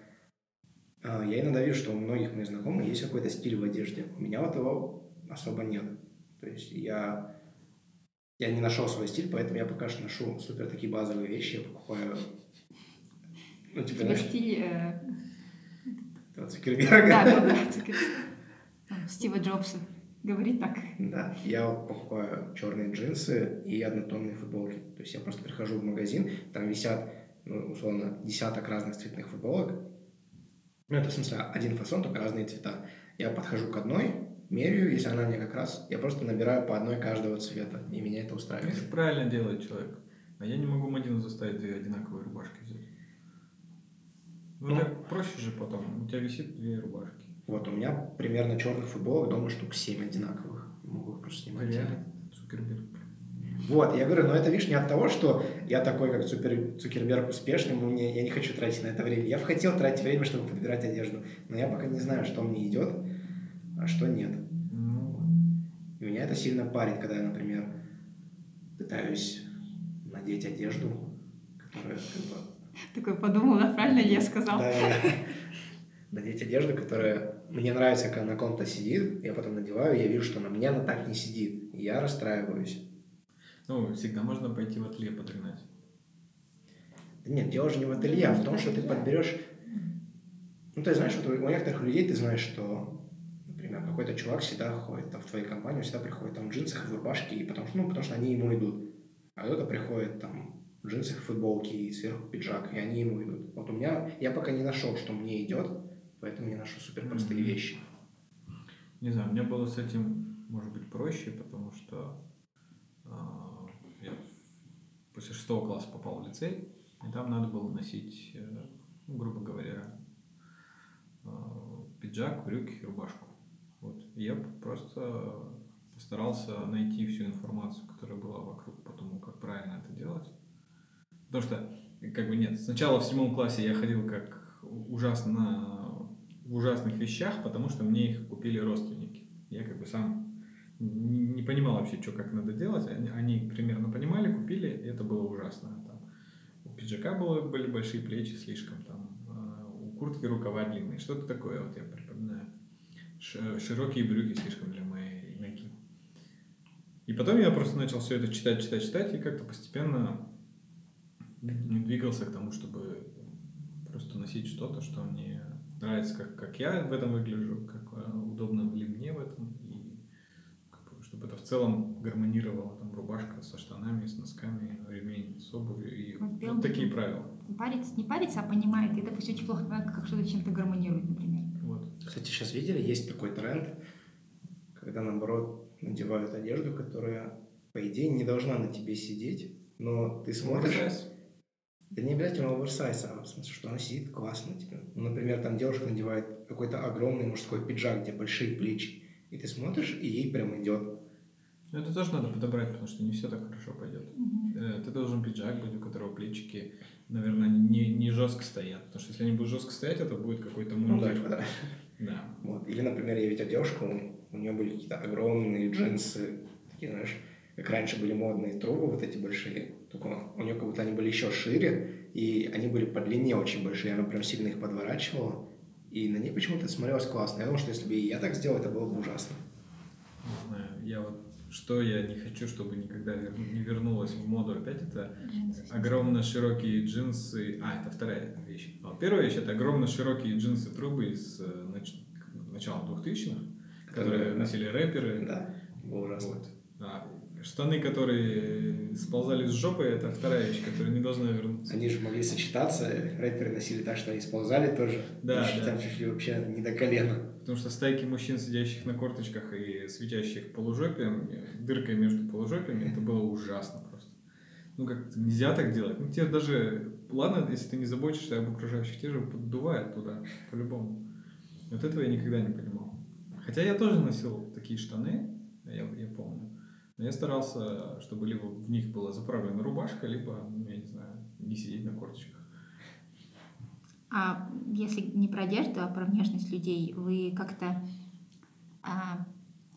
а, я иногда вижу, что у многих моих знакомых есть какой-то стиль в одежде. У меня вот его особо нет. То есть я, я не нашел свой стиль, поэтому я пока что ношу супер такие базовые вещи. Я покупаю, ну, типа, знаешь, стиль... э, Цукерберга. Да, да, Стива Джобса. Говорит так. Да, я покупаю черные джинсы и однотонные футболки. То есть я просто прихожу в магазин, там висят, ну, условно, десяток разных цветных футболок. Ну, это, в смысле, один фасон, только разные цвета. Я подхожу к одной, меряю, если она мне как раз, я просто набираю по одной каждого цвета, и меня это устраивает. Это правильно делает человек. А я не могу Мадину заставить две одинаковые рубашки взять. Ну, Ну. так проще же потом. У тебя висит две рубашки. Вот, у меня примерно черных футболок дома штук 7 одинаковых. Могу их просто снимать. Реально. Цукерберг. Вот, я говорю, но это, видишь, не от того, что я такой, как Цукер- Цукерберг успешный, мне, я не хочу тратить на это время. Я бы хотел тратить время, чтобы подбирать одежду, но я пока не знаю, что мне идет, а что нет. Ну, И меня это сильно парит, когда я, например, пытаюсь надеть одежду, которая как бы... Такой подумала, правильно ли я сказал? Да, да, да. Надеть одежду, которая мне нравится, когда на ком-то сидит, я потом надеваю, я вижу, что на мне она так не сидит. И я расстраиваюсь. ну, всегда можно пойти в ателье подогнать. Да нет, дело же не в ателье, а в том, что ты подберешь... Ну, ты знаешь, вот у некоторых людей ты знаешь, что, например, какой-то чувак всегда ходит там, в твою компанию, всегда приходит там в джинсах, в рубашке, и потому, что- ну, потому что они ему идут. А кто-то приходит там в джинсах, в футболке и сверху пиджак, и они ему идут. Вот у меня... Я пока не нашел, что мне идет, поэтому не ношу супер простые Мгм. вещи. Не знаю, мне было с этим, может быть, проще, потому что а, я после шестого класса попал в лицей, и там надо было носить, э, ну, грубо говоря, а, пиджак, брюки рубашку. Вот. И я просто постарался найти всю информацию, которая была вокруг по тому, как правильно это делать. Потому что, как бы нет, сначала в седьмом классе я ходил как ужасно ужасных вещах, потому что мне их купили родственники. Я как бы сам не, понимал вообще, что как надо делать. Они, они примерно понимали, купили, и это было ужасно. Там, у пиджака было, были большие плечи слишком, там, а, у куртки рукава длинные, что-то такое, вот я припоминаю. Широкие брюки слишком для моей ноги. И потом я просто начал все это читать, читать, читать, и как-то постепенно двигался к тому, чтобы просто носить что-то, что мне нравится, как, как я в этом выгляжу, как э, удобно ли мне в этом, и как бы, чтобы это в целом гармонировало, там, рубашка со штанами, с носками, ремень с обувью, и Вот вот, прям такие правила. Париться, не париться, а понимает, и, допустим, очень плохо понимает, как что-то чем-то гармонирует, например. Вот. Кстати, сейчас видели, есть такой тренд, когда, наоборот, надевают одежду, которая, по идее, не должна на тебе сидеть, но ты смотришь... Оверсайз. Да не обязательно оверсайз, а в смысле, что она сидит классно на тебе. Ну, например, там девушка надевает какой-то огромный мужской пиджак, где большие плечи, и ты смотришь, и ей прям идет. Но это тоже надо подобрать, потому что не все так хорошо пойдет. Мгм. Э, Ты должен пиджак быть, у которого плечики, наверное, не, не жестко стоят. Потому что если они будут жестко стоять, это будет какой-то Ну да, мундир. да. Да. Вот. Или, например, я видел девушку, у, у нее были какие-то огромные джинсы, такие, знаешь, как раньше были модные трубы вот эти большие, только у нее как будто они были еще шире, и они были по длине очень большие, она прям сильно их подворачивала, и на ней почему-то смотрелось классно. Я думаю, что если бы и я так сделал, это было бы ужасно. Не знаю, я вот что я не хочу, чтобы никогда не вернулось в моду опять, это огромно широкие джинсы. А, это вторая вещь. А первая вещь это огромно широкие джинсы трубы из э, нач- начала 2000-х, которые Которые, носили рэперы. Да, было ужасно. Вот. А штаны, которые сползали с жопы, это вторая вещь, которая не должна вернуться. Они же могли сочетаться, рэперы носили так, что они сползали тоже. Да, да. Там чуть ли вообще не до колена. Потому что стайки мужчин, сидящих на корточках и светящих полужопием, дыркой между полужопиями, это было ужасно просто. Ну, как нельзя так делать. Ну, тебе даже, ладно, если ты не заботишься об окружающих, те же поддувает туда, по-любому. Вот этого я никогда не понимал. Хотя я тоже носил такие штаны, я, я помню. Но я старался, чтобы либо в них была заправлена рубашка, либо, я не знаю, не сидеть на корточках. А если не про одежду, а про внешность людей, вы как-то... а,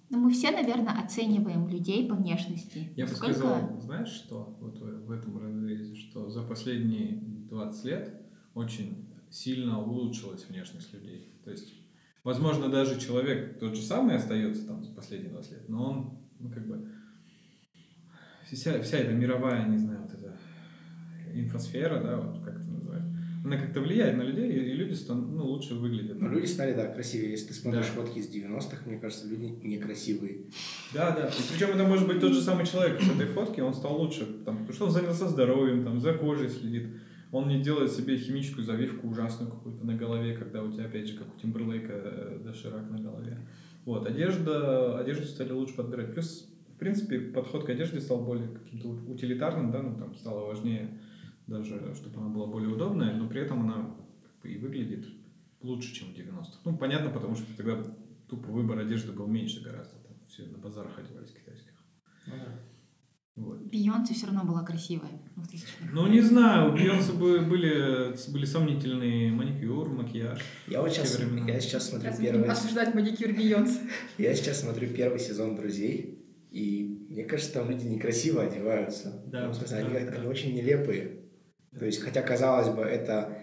ну, мы все, наверное, оцениваем людей по внешности. Я бы сказал, знаешь что, вот в, в этом разрезе, что за последние 20 лет очень сильно улучшилась внешность людей. То есть, возможно, даже человек тот же самый остается там за последние 20 лет, но он, ну, как бы, вся, вся эта мировая, не знаю, вот эта инфосфера, да, вот как это называют, она как-то влияет на людей, и люди стан- ну, лучше выглядят. Но люди стали, да, красивее. Если ты смотришь Да. фотки из 90-х, мне кажется, люди некрасивые. Да, да. И причем это может быть тот же самый человек с этой фотки, он стал лучше, там, потому что он занялся здоровьем, там, за кожей следит. Он не делает себе химическую завивку ужасную какую-то на голове, когда у тебя, опять же, как у Тимберлейка, э, доширак на голове. Вот, одежда, одежду стали лучше подбирать. Плюс, принципе, подход к одежде стал более каким-то ут- утилитарным, да, ну, там, стало важнее даже, чтобы она была более удобная, но при этом она и выглядит лучше, чем в 90-х. Ну, понятно, потому что тогда тупо выбор одежды был меньше гораздо. Там все на базарах одевались китайских. Вот. Бейонсе все равно была красивая в 2000-х. Ну, не знаю, у Бейонсе бы- были, были сомнительные маникюр, макияж. Я вот сейчас, я сейчас смотрю Раз первый, осуждать маникюр Бейонсе. я сейчас смотрю первый сезон «Друзей», и мне кажется, там люди некрасиво одеваются. Да, Ну, в смысле, да, они, да. они очень нелепые. То есть, хотя, казалось бы, это,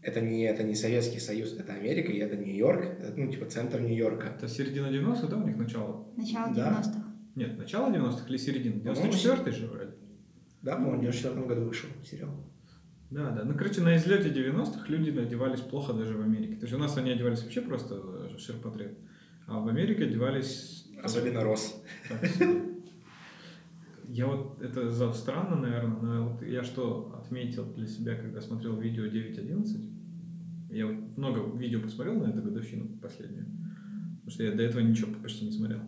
это, не, это не Советский Союз, это Америка, и это Нью-Йорк, это, ну, типа, центр Нью-Йорка. Это середина 90-х, да, у них начало? Начало Да. 90-х. Нет, начало 90-х или середина? По-моему, 94-й же вроде. Да, по-моему, в 94 году вышел сериал. Да, да. Ну, короче, на излете 90-х люди одевались плохо даже в Америке. То есть у нас они одевались вообще просто э, ширпотреб. А в Америке одевались... Особенно Рос. Я вот, это за- странно, наверное, но вот я что отметил для себя, когда смотрел видео 9.11, я вот много видео посмотрел на эту годовщину последнюю, потому что я до этого ничего почти не смотрел.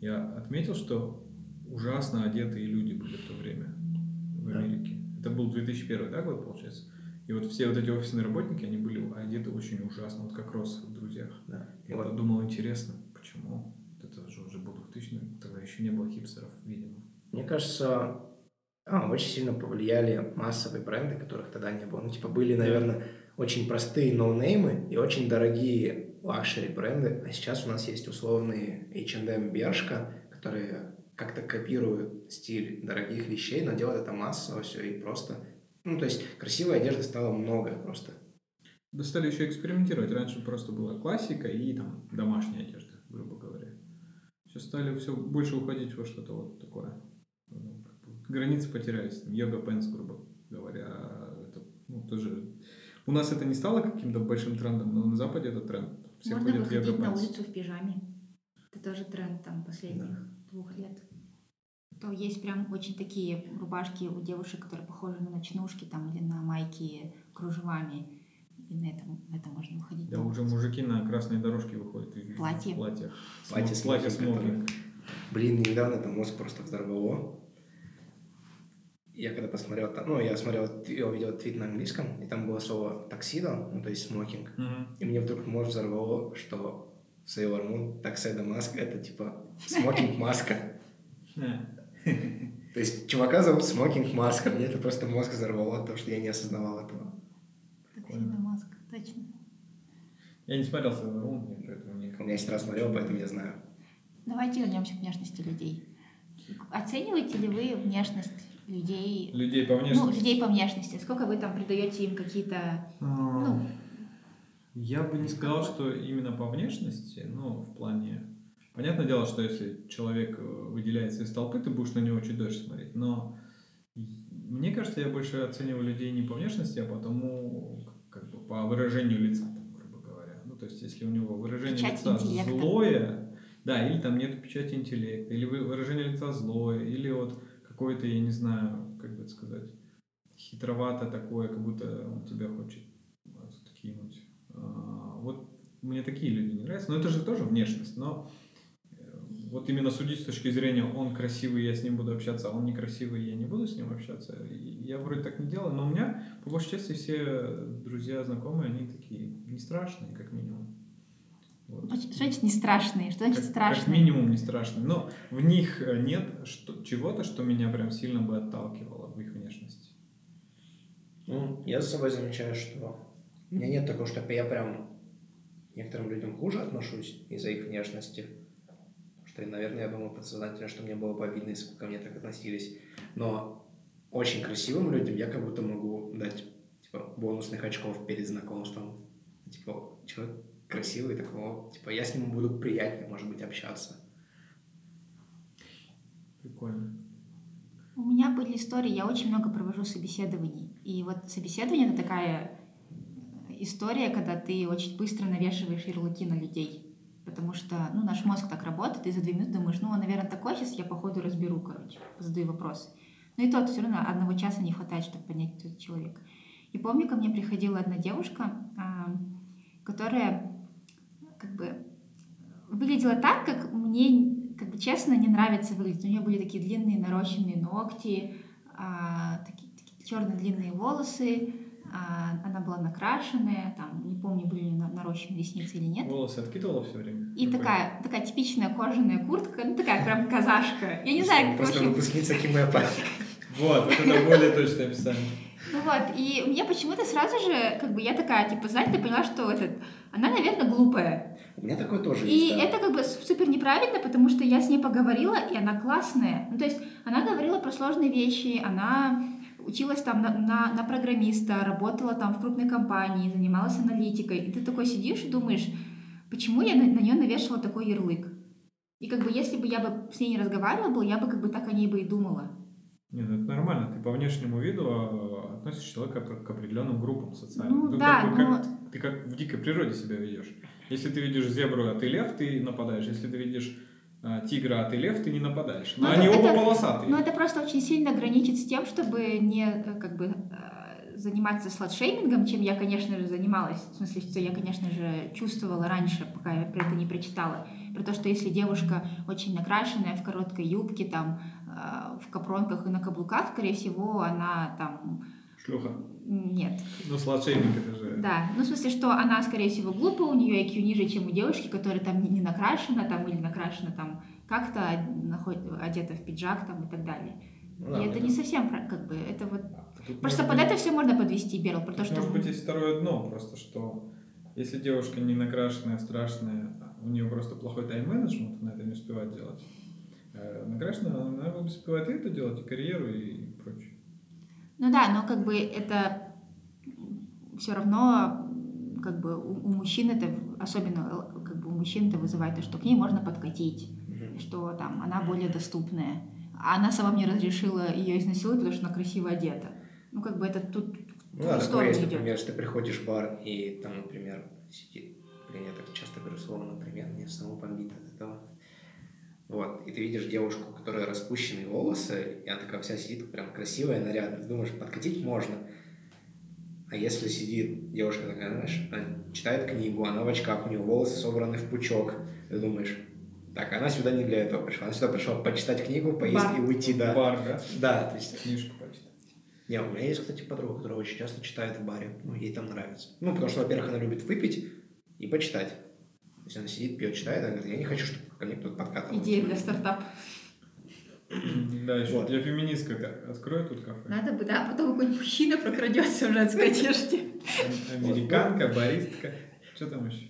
Я отметил, что ужасно одетые люди были в то время в Да. Америке. Это был 2001 да, год, получается? И вот все вот эти офисные работники, они были одеты очень ужасно, вот как Рос в «Друзьях». Да. Я Вот. подумал, интересно, почему? 2000 тогда еще не было хипстеров, видимо. Мне кажется, а, очень сильно повлияли массовые бренды, которых тогда не было. Ну, типа, были, наверное, очень простые ноунеймы и очень дорогие luxury бренды. А сейчас у нас есть условные H&M Bershka, которые как-то копируют стиль дорогих вещей, но делают это массово все и просто... Ну, то есть красивой одежды стало много просто. Да стали еще экспериментировать. Раньше просто была классика и там домашняя одежда, грубо говоря. Сейчас стали все больше уходить во что-то вот такое. Ну, Границы потерялись. Yoga pants, грубо говоря. Это, ну, тоже... У нас это не стало каким-то большим трендом, но на Западе это тренд. Все Можно ходят выходить на улицу в пижаме. Это тоже тренд там последних двух лет. То есть прям очень такие рубашки у девушек, которые похожи на ночнушки там или на майки кружевами. И на этом, на это можно выходить. Да, на уже мужики на красной дорожке выходят. Платье. Платье платье смокинг, смокинг. Блин, недавно это мозг просто взорвало. Я когда посмотрел, там- ну, я смотрел, я увидел твит на английском, и там было слово таксидо, ну, то есть смокинг. Мгм. И мне вдруг мозг взорвало, что в Sailor Moon такседо маска — это типа смокинг-маска. Э, То есть чувака зовут смокинг-маска. Мне это просто мозг взорвало, то, что я не осознавал этого. Токсидный мозг, точно. Я не смотрел Moon, мне поэтому не... Меня есть раз смотрел, поэтому я знаю. Давайте вернемся к внешности людей. Оцениваете ли вы внешность людей? Людей по Ну, внешности. людей по внешности. Сколько вы там придаете им какие-то... А, Ну, Я бы не сказал, что именно по внешности, но в плане... Понятное дело, что если человек э, выделяется из толпы, ты будешь на него чуть дольше смотреть. Но мне кажется, я больше оцениваю людей не по внешности, а потому как бы по выражению лица, там, грубо говоря. Ну, то есть, если у него выражение Печать лица интеллекта. злое, да, или там нет печати интеллекта, или вы- выражение лица злое, или вот какое-то, я не знаю, как бы это сказать, хитровато такое, как будто он тебя хочет э, кинуть. А, Вот мне такие люди не нравятся. Но это же тоже внешность. Но вот именно судить с точки зрения, он красивый, я с ним буду общаться, а он некрасивый, я не буду с ним общаться. Я вроде так не делаю, но у меня, по большей части, все друзья, знакомые, они такие не страшные, как минимум. Вот. Что значит не страшные? Что значит Как, страшные? как минимум не страшные. Но в них нет что, чего-то, что меня прям сильно бы отталкивало в их внешности. Ну, я за собой замечаю, что у меня нет такого, что я прям некоторым людям хуже отношусь из-за их внешности. Что, наверное, я думаю подсознательно, что мне было бы обидно, если бы ко мне так относились. Но очень красивым людям я как будто могу дать типа, бонусных очков перед знакомством. Типа, человек красивый, такого, типа, я с ним буду приятнее, может быть, общаться. Прикольно. У меня были истории, я очень много провожу собеседований. И вот собеседование это такая э, история, когда ты очень быстро навешиваешь ярлыки на людей. Потому что, ну, наш мозг так работает, и за две минуты думаешь, ну, он, наверное, такой, сейчас я, походу, разберу, короче, задаю вопросы. Ну, и то все равно одного часа не хватает, чтобы понять, кто этот человек. И помню, ко мне приходила одна девушка, а, которая как бы выглядела так, как мне, как бы честно, не нравится выглядеть. У нее были такие длинные нарощенные ногти, а, такие, такие черные длинные волосы, она была накрашенная, там, не помню, были ли на- нарощены ресницы или нет. Волосы откидывала все время? И такая, такая типичная кожаная куртка, ну такая прям казашка. Я не знаю, как Просто вообще... выпускница Кимэпа. Вот, вот это более точное описание. Ну вот, и мне почему-то сразу же, как бы я такая, типа, знаете, поняла, что этот, она, наверное, глупая. У меня такое тоже И есть, да. это как бы супер неправильно, потому что я с ней поговорила, и она классная. Ну, то есть она говорила про сложные вещи, она училась там на, на, на программиста, работала там в крупной компании, занималась аналитикой. И ты такой сидишь и думаешь, почему я на, нее навешала такой ярлык? И как бы если бы я бы с ней не разговаривала, бы, я бы как бы так о ней бы и думала. Нет, ну это нормально. Ты по внешнему виду а, относишь человека к, определенным группам социальным. Ну Ты да, как бы но- как- ты как в дикой природе себя ведешь. Если ты видишь зебру, а ты лев, ты нападаешь. Если ты видишь тигра, а ты лев, ты не нападаешь. Но Ну, они это- оба это- полосатые. Но это просто очень сильно граничит с тем, чтобы не э, как бы э, заниматься сладшеймингом, чем я, конечно же, занималась. В смысле, что я, конечно же, чувствовала раньше, пока я про это не прочитала. Про то, что если девушка очень накрашенная в короткой юбке, там, э, в капронках и на каблуках, скорее всего, она там... Шлюха. Нет. Ну, сладшейминг это же... Да. Ну, в смысле, что она, скорее всего, глупая, у нее IQ ниже, чем у девушки, которая там не, не накрашена, там, или накрашена там как-то, наход- одета в пиджак, там, и так далее. Ну да, И это да. не совсем, как бы, это вот... Тут Просто под быть- это все можно подвести, Берл, про то, что... Может быть, есть второе дно, просто что если девушка не накрашенная, страшная, у нее просто плохой тайм-менеджмент, она это не успевает делать. Э, Накрашенная, она успевает и это делать, и карьеру, и прочее. Ну да, но как бы это все равно как бы у, у мужчин это, особенно как бы у мужчин это вызывает то, что к ней можно подкатить. Мгм. что там она более доступная. А она сама мне разрешила ее изнасиловать, потому что она красиво одета. Ну, как бы это тут Ну да, такое есть, идет. например, если ты приходишь в бар, и там, например, сидит, блин, я так часто говорю слово, например, мне самого бомбит от. Вот, и ты видишь девушку, у которой распущенные волосы, и она такая вся сидит прям красивая, нарядная. Ты думаешь, подкатить можно. А если сидит девушка такая, знаешь, она читает книгу, она в очках, у нее волосы собраны в пучок, ты думаешь, так, она сюда не для этого пришла, она сюда пришла почитать книгу, поесть Бар. и уйти, да. Бар, да? Да, то есть Книжку почитать. не, у меня есть, кстати, подруга, которая очень часто читает в баре. Ну, ей там нравится. Ну, потому что, во-первых, она любит выпить и почитать. То есть она сидит, пьет, читает, она говорит, я не хочу, чтобы ко мне кто-то подкатывал. Идея для стартапа. Да, еще Вот. для феминистка открою тут кафе. Надо бы, да, потом какой-нибудь мужчина прокрадется в женской одежде. Ам- Американка, баристка. Что там еще?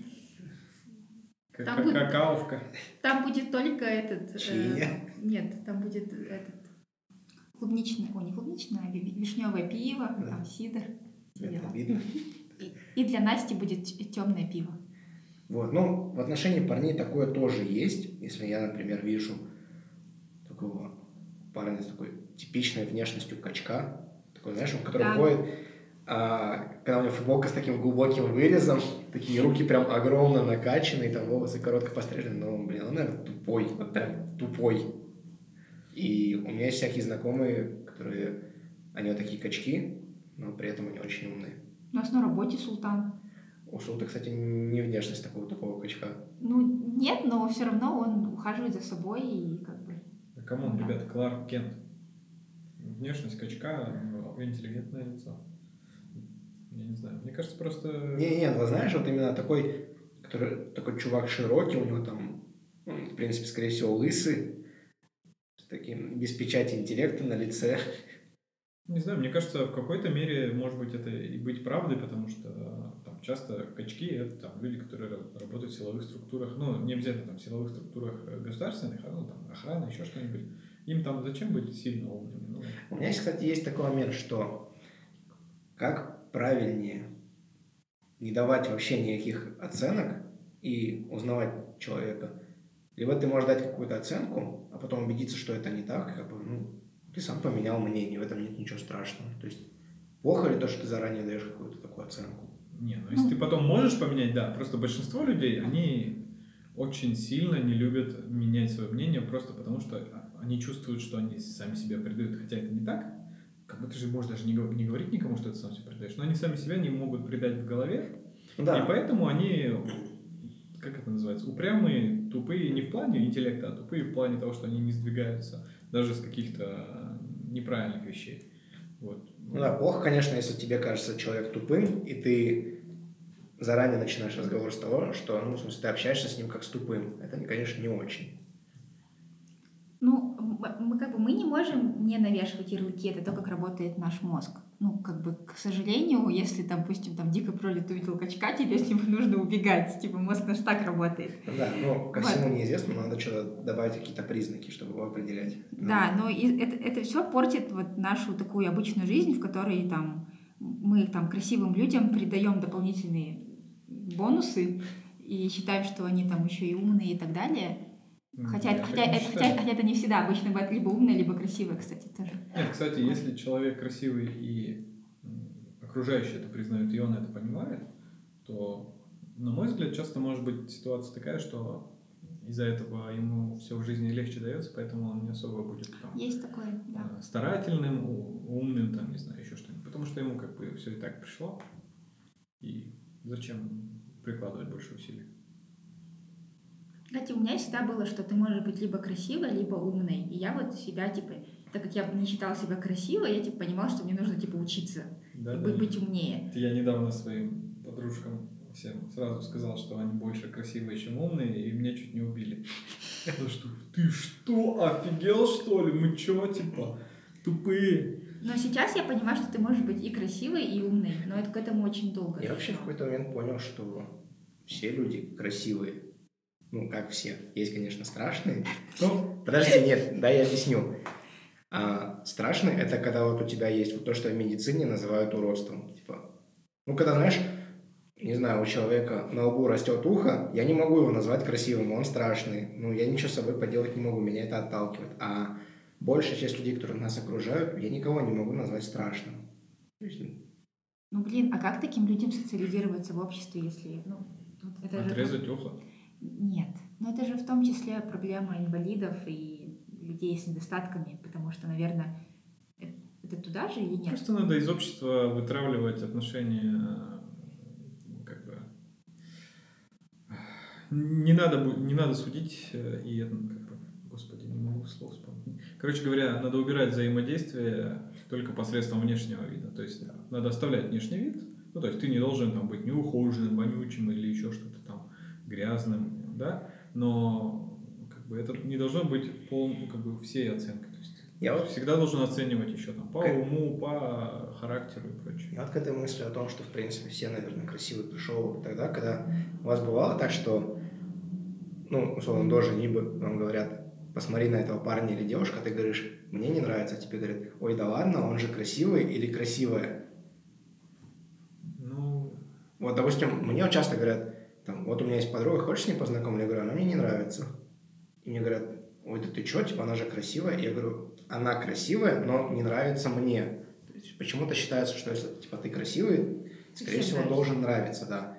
Там будет- Какаовка. Там будет только этот... э, нет, там будет этот... Клубничное, о, не клубничное, а ви- вишневое пиво, Да. там сидр. Это видно. И, и для Насти будет темное пиво. Вот. Ну, в отношении парней такое тоже есть. Если я, например, вижу такого парня с такой типичной внешностью качка, такой, знаешь, он, который Да. ходит, а, когда у него футболка с таким глубоким вырезом, такие руки прям огромно накачанные, там волосы коротко пострижены, ну, блин, он, наверное, тупой, вот прям тупой. И у меня есть всякие знакомые, которые, они вот такие качки, но при этом они очень умные. У нас на работе султан. У Султа, кстати, не внешность такого такого качка. Ну, нет, но все равно он ухаживает за собой и как бы... Да come on, ребята, Кларк Кент. Внешность качка, ну, интеллигентное лицо. Я не знаю. Мне кажется, просто... Не-не, вот знаешь, вот именно такой, который, такой чувак широкий, у него там, в принципе, скорее всего, лысый, с таким, без печати интеллекта на лице. Не знаю, мне кажется, в какой-то мере, может быть, это и быть правдой, потому что э, часто качки — это там люди, которые ра- работают в силовых структурах, ну, не обязательно там в силовых структурах э, государственных, а ну, там охрана, еще что-нибудь. Им там зачем быть сильно умными? Ну, У меня, кстати, есть такой момент, что как правильнее не давать вообще никаких оценок и узнавать человека. Либо ты можешь дать какую-то оценку, а потом убедиться, что это не так, как бы, ну, ты сам поменял мнение, в этом нет ничего страшного. То есть плохо ли то, что ты заранее даешь какую-то такую оценку? Не, ну если ты потом можешь поменять, да. Просто большинство людей, они очень сильно не любят менять свое мнение просто потому, что они чувствуют, что они сами себя предают. Хотя это не так. Как бы ты же можешь даже не, не говорить никому, что ты сам себя предаешь. Но они сами себя не могут предать в голове. Ну да, И поэтому они, как это называется, упрямые, тупые не в плане интеллекта, а тупые в плане того, что они не сдвигаются даже с каких-то неправильных вещей. Вот. Ну да, плохо, конечно, если тебе кажется человек тупым, и ты заранее начинаешь разговор с того, что, ну, в смысле, ты общаешься с ним как с тупым. Это, конечно, не очень. Ну, мы как бы мы не можем не навешивать ярлыки, это то, как работает наш мозг. Ну, как бы, к сожалению, если, допустим, там дикий пролет увидел качка, тебе с ним нужно убегать. Типа мозг наш так работает. Ну Да, ну, ко Вот. всему неизвестному надо что-то добавить какие-то признаки, чтобы его определять. Да, но и это, это все портит вот нашу такую обычную жизнь, в которой там мы там красивым людям придаем дополнительные бонусы и считаем, что они там еще и умные и так далее. Хотя, я хотя, это, хотя, хотя это не всегда. Обычно бывает либо умная, либо красивая, кстати, тоже. Нет, кстати, если человек красивый и окружающие это признают, и он это понимает, то, на мой взгляд, часто может быть ситуация такая, что из-за этого ему все в жизни легче дается, поэтому он не особо будет там, Есть такое, да. э, старательным, умным, там, не знаю, еще что-нибудь. Потому что ему как бы все и так пришло. И зачем прикладывать больше усилий? Кстати, у меня всегда было, что ты можешь быть либо красивой, либо умной. И я вот себя, типа, так как я не считала себя красивой, я, типа, понимала, что мне нужно, типа, учиться Да, и да. быть, быть умнее. Я недавно своим подружкам всем сразу сказал, что они больше красивые, чем умные, и меня чуть не убили. Потому что ты что, офигел что ли? Мы чё, типа, тупые? Но сейчас я понимаю, что ты можешь быть и красивой, и умной, но это к этому очень долго. Я вообще в какой-то момент понял, что все люди красивые. Ну, как все. Есть, конечно, страшные. Ну, подожди, нет, да, я объясню. А, страшный – это когда вот у тебя есть вот то, что в медицине называют уродством. Типа, ну, когда, знаешь, не знаю, у человека на лбу растет ухо, я не могу его назвать красивым, он страшный. Ну, я ничего с собой поделать не могу, меня это отталкивает. А большая часть людей, которые нас окружают, я никого не могу назвать страшным. Ну, блин, а как таким людям социализироваться в обществе, если... Ну, это Отрезать же... ухо? Нет. Но это же в том числе проблема инвалидов и людей с недостатками, потому что, наверное, э, это туда же или нет? Просто надо из общества вытравливать отношения как бы не надо, не надо судить э, и как бы, господи, не могу слов вспомнить. Короче говоря, надо убирать взаимодействие только посредством внешнего вида. То есть надо оставлять внешний вид. Ну, то есть ты не должен там быть неухоженным, вонючим или еще что-то там грязным, да, но как бы это не должно быть пол, как бы всей оценкой. То есть я вот всегда должен оценивать еще там по уму, по характеру и прочее. Я вот к этой мысли о том, что в принципе все, наверное, красивые пришел тогда, когда у вас бывало так, что, ну, условно, тоже Нибы вам говорят, посмотри на этого парня или девушку, а ты говоришь, мне не нравится, а тебе говорят, ой, да ладно, он же красивый или красивая. Ну... Вот, допустим, мне вот часто говорят, там, вот у меня есть подруга, хочешь с ней познакомлю? Я говорю, она мне не нравится. И мне говорят, ой, да ты что, типа, она же красивая. Я говорю, она красивая, но не нравится мне. почему-то считается, что если, типа, ты красивый, скорее всего, нравится. должен нравиться, да.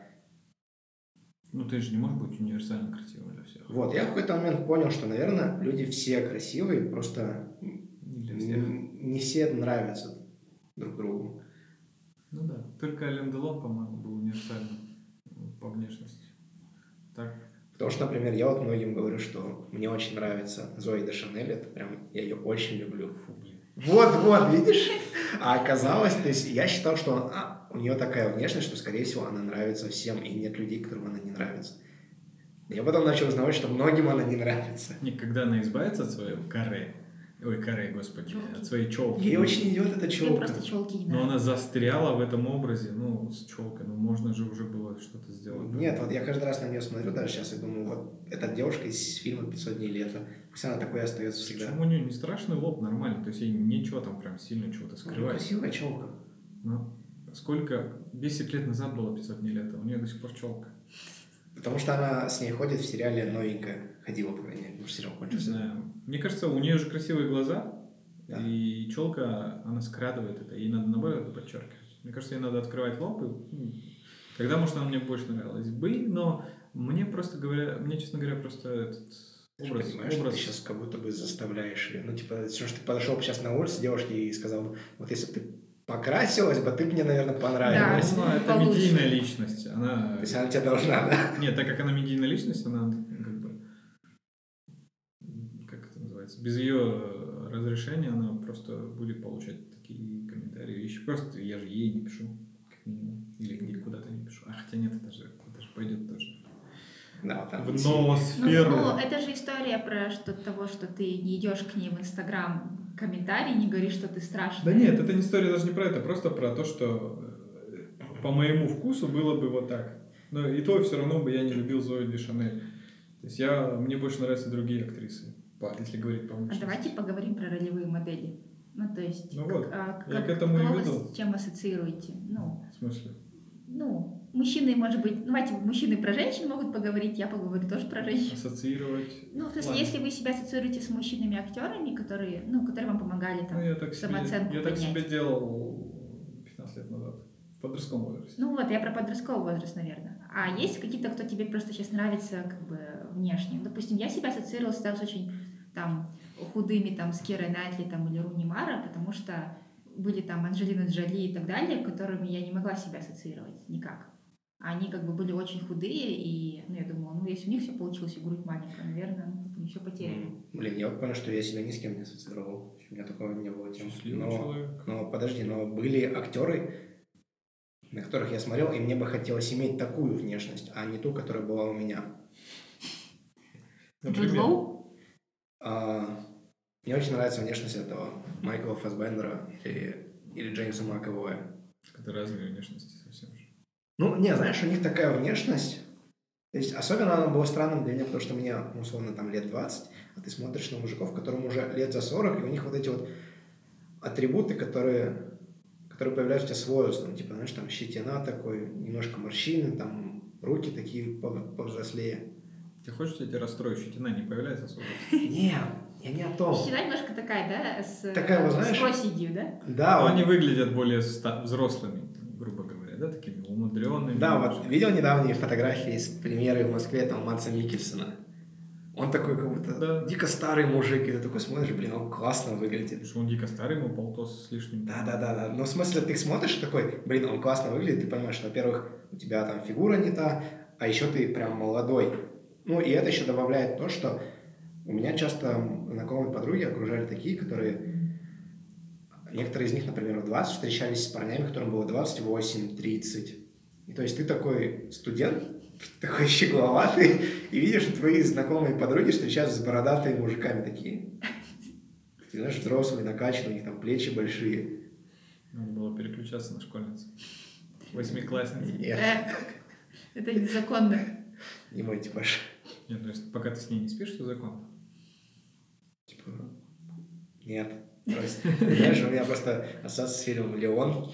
Ну, ты же не можешь быть универсально красивым для всех. Вот, я в какой-то момент понял, что, наверное, люди все красивые, просто не, не все нравятся друг другу. Ну да, только Ален Делон, по-моему, был универсальным по внешности. Так. Потому что, например, я вот многим говорю, что мне очень нравится Зои де Шанель, это прям, я ее очень люблю. Фу, блин. Вот, вот, видишь? А оказалось, то есть я считал, что а, у нее такая внешность, что, скорее всего, она нравится всем, и нет людей, которым она не нравится. Я потом начал узнавать, что многим она не нравится. Никогда она избавится от своего каре, Ой, каре, господи, челки. от своей челки. Ей очень идет эта челка. просто челки не Но она застряла в этом образе, ну, с челкой, ну, можно же уже было что-то сделать. Нет, вот я каждый раз на нее смотрю даже сейчас и думаю, вот эта девушка из фильма «500 дней лета», пусть она такой остается всегда. Почему у нее не страшный лоб, нормально, то есть ей ничего там прям сильно чего-то скрывать. Красивая челка. Ну, сколько, 10 лет назад было 500 дней лета, у нее до сих пор челка. Потому что она с ней ходит в сериале новенькая. Ходила, по крайней мере, потому что сериал кончился. Не знаю. Мне кажется, у нее же красивые глаза, да. и челка, она скрадывает это, ей надо наоборот это подчеркивать. Мне кажется, ей надо открывать лоб, и ну, тогда, может, она мне больше нравилась бы, но мне просто говоря, мне, честно говоря, просто этот образ... Ты понимаешь, образ... ты сейчас как будто бы заставляешь ее. Ну, типа, все, что ты подошел бы сейчас на улице девушке и сказал, вот если бы ты покрасилась бы, ты бы мне, наверное, понравилась. Да, ну, это получше. медийная личность. Она... То есть она тебе должна, да? Нет, так как она медийная личность, она как бы... Как это называется? Без ее разрешения она просто будет получать такие комментарии. Еще просто я же ей не пишу, как минимум. Или где куда-то не пишу. А хотя нет, это же, это же пойдет тоже. Да, там в ноосферу. Ну, ну, это же история про что того, что ты не идешь к ней в Инстаграм комментарий, не говори, что ты страшный. Да нет, это не история даже не про это, просто про то, что э, по моему вкусу было бы вот так. Но и то все равно бы я не любил Зою Ди Шанель. То есть я, мне больше нравятся другие актрисы, если говорить по А давайте поговорим про ролевые модели. Ну, то есть, ну вот, а, я к этому и веду. с чем ассоциируете? Ну, в смысле? Ну, мужчины, может быть, ну, давайте мужчины про женщин могут поговорить, я поговорю тоже про женщин. Ассоциировать. Ну, есть, Ладно. если вы себя ассоциируете с мужчинами-актерами, которые, ну, которые вам помогали там ну, я так самооценку себе, Я так себе делал 15 лет назад, в подростковом возрасте. Ну вот, я про подростковый возраст, наверное. А есть какие-то, кто тебе просто сейчас нравится как бы внешне? Допустим, я себя ассоциировала всегда с очень там худыми, там, с Керой Найтли там, или Руни Мара, потому что были там Анджелина Джоли и так далее, которыми я не могла себя ассоциировать никак. Они как бы были очень худые, и ну, я думала, ну если у них все получилось, и грудь маленькая, наверное, ну, не все потеряно. Блин, я вот понял, что я себя ни с кем не ассоциировал. У меня такого не было тем. Но, но подожди, но были актеры, на которых я смотрел, и мне бы хотелось иметь такую внешность, а не ту, которая была у меня. Джуд Лоу? А, мне очень нравится внешность этого Майкла Фасбендера или, или Джеймса Маковоя. Это разные внешности совсем же. Ну, не, знаешь, у них такая внешность. То есть, особенно она была странным для меня, потому что мне, ну, условно, там лет 20, а ты смотришь на мужиков, которым уже лет за 40, и у них вот эти вот атрибуты, которые, которые появляются у тебя с возрастом. Типа, знаешь, там щетина такой, немножко морщины, там руки такие пов- повзрослее. Ты хочешь, я тебя расстрою, щетина не появляется особо? Не, я не о том. Щетина немножко такая, да, с, Такая, вот знаешь- с проседью, да? Да, Но вот- они выглядят более ста- взрослыми, грубо говоря, да, такими умудренными. Да, вот видел недавние фотографии с премьеры в Москве там Матса Микельсона. Он такой как будто Да. дико старый мужик, и ты такой смотришь, блин, он классно выглядит. Потому что он дико старый, ему полтос с лишним. Да, да, да, да. Но в смысле, ты смотришь и такой, блин, он классно выглядит, ты понимаешь, что, во-первых, у тебя там фигура не та, а еще ты прям молодой. Ну, и это еще добавляет то, что у меня часто знакомые подруги окружали такие, которые... Некоторые из них, например, в 20 встречались с парнями, которым было 28, 30. И то есть ты такой студент, такой щегловатый, и видишь, что твои знакомые подруги встречаются с бородатыми мужиками такие. Ты знаешь, взрослые, накачанные, у них там плечи большие. Надо было переключаться на школьницу. Восьмиклассницу. Нет, Э, Это незаконно. не мой типаж. Нет, то есть пока ты с ней не спишь, то закон. Типа, нет. Знаешь, у меня просто ассоциация с фильмом «Леон».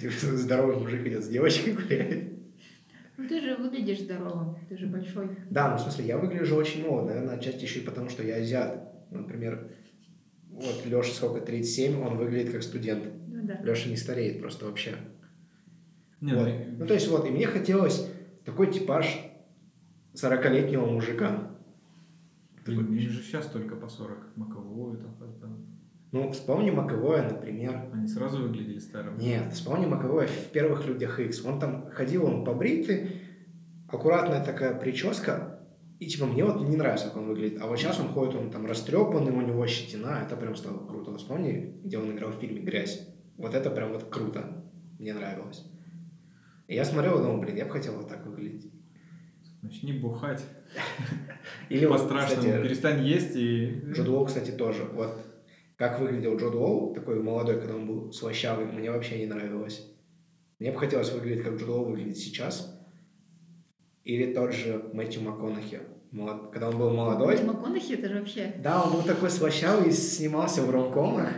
Типа, здоровый мужик идет с девочкой гуляет. Ну ты же выглядишь здоровым, ты же большой. Да, ну в смысле, я выгляжу очень молод, наверное, отчасти еще и потому, что я азиат. Например, вот Леша сколько, 37, он выглядит как студент. Ну да. Леша не стареет просто вообще. Нет, Вот. ну, Ну, то есть, вот, и мне хотелось такой типаж 40-летнего мужика. блин, мне же сейчас только по 40. Маковую, там, Фассбендер. Ну, вспомни Маковое, например. Они сразу выглядели старым. Нет, вспомни Маковое в первых «Людях Икс». Он там ходил, он побритый, аккуратная такая прическа, и типа мне вот не нравится, как он выглядит. А вот сейчас он ходит, он там растрепанный, у него щетина, это прям стало круто. Вспомни, где он играл в фильме «Грязь». Вот это прям вот круто. Мне нравилось. И я смотрел и думал, блин, я бы хотел вот так выглядеть. Начни бухать. Или вот, По-страшному. кстати, Перестань есть и... Джуд Лоу, кстати, тоже. Вот как выглядел Джуд Лоу, такой молодой, когда он был слащавый, мне вообще не нравилось. Мне бы хотелось выглядеть, как Джуд Лоу выглядит сейчас. Или тот же Мэтью МакКонахи. Молод- Когда он был молодой. Мэтью МакКонахи, это же вообще... Да, он был такой слащавый и снимался в ромкомах.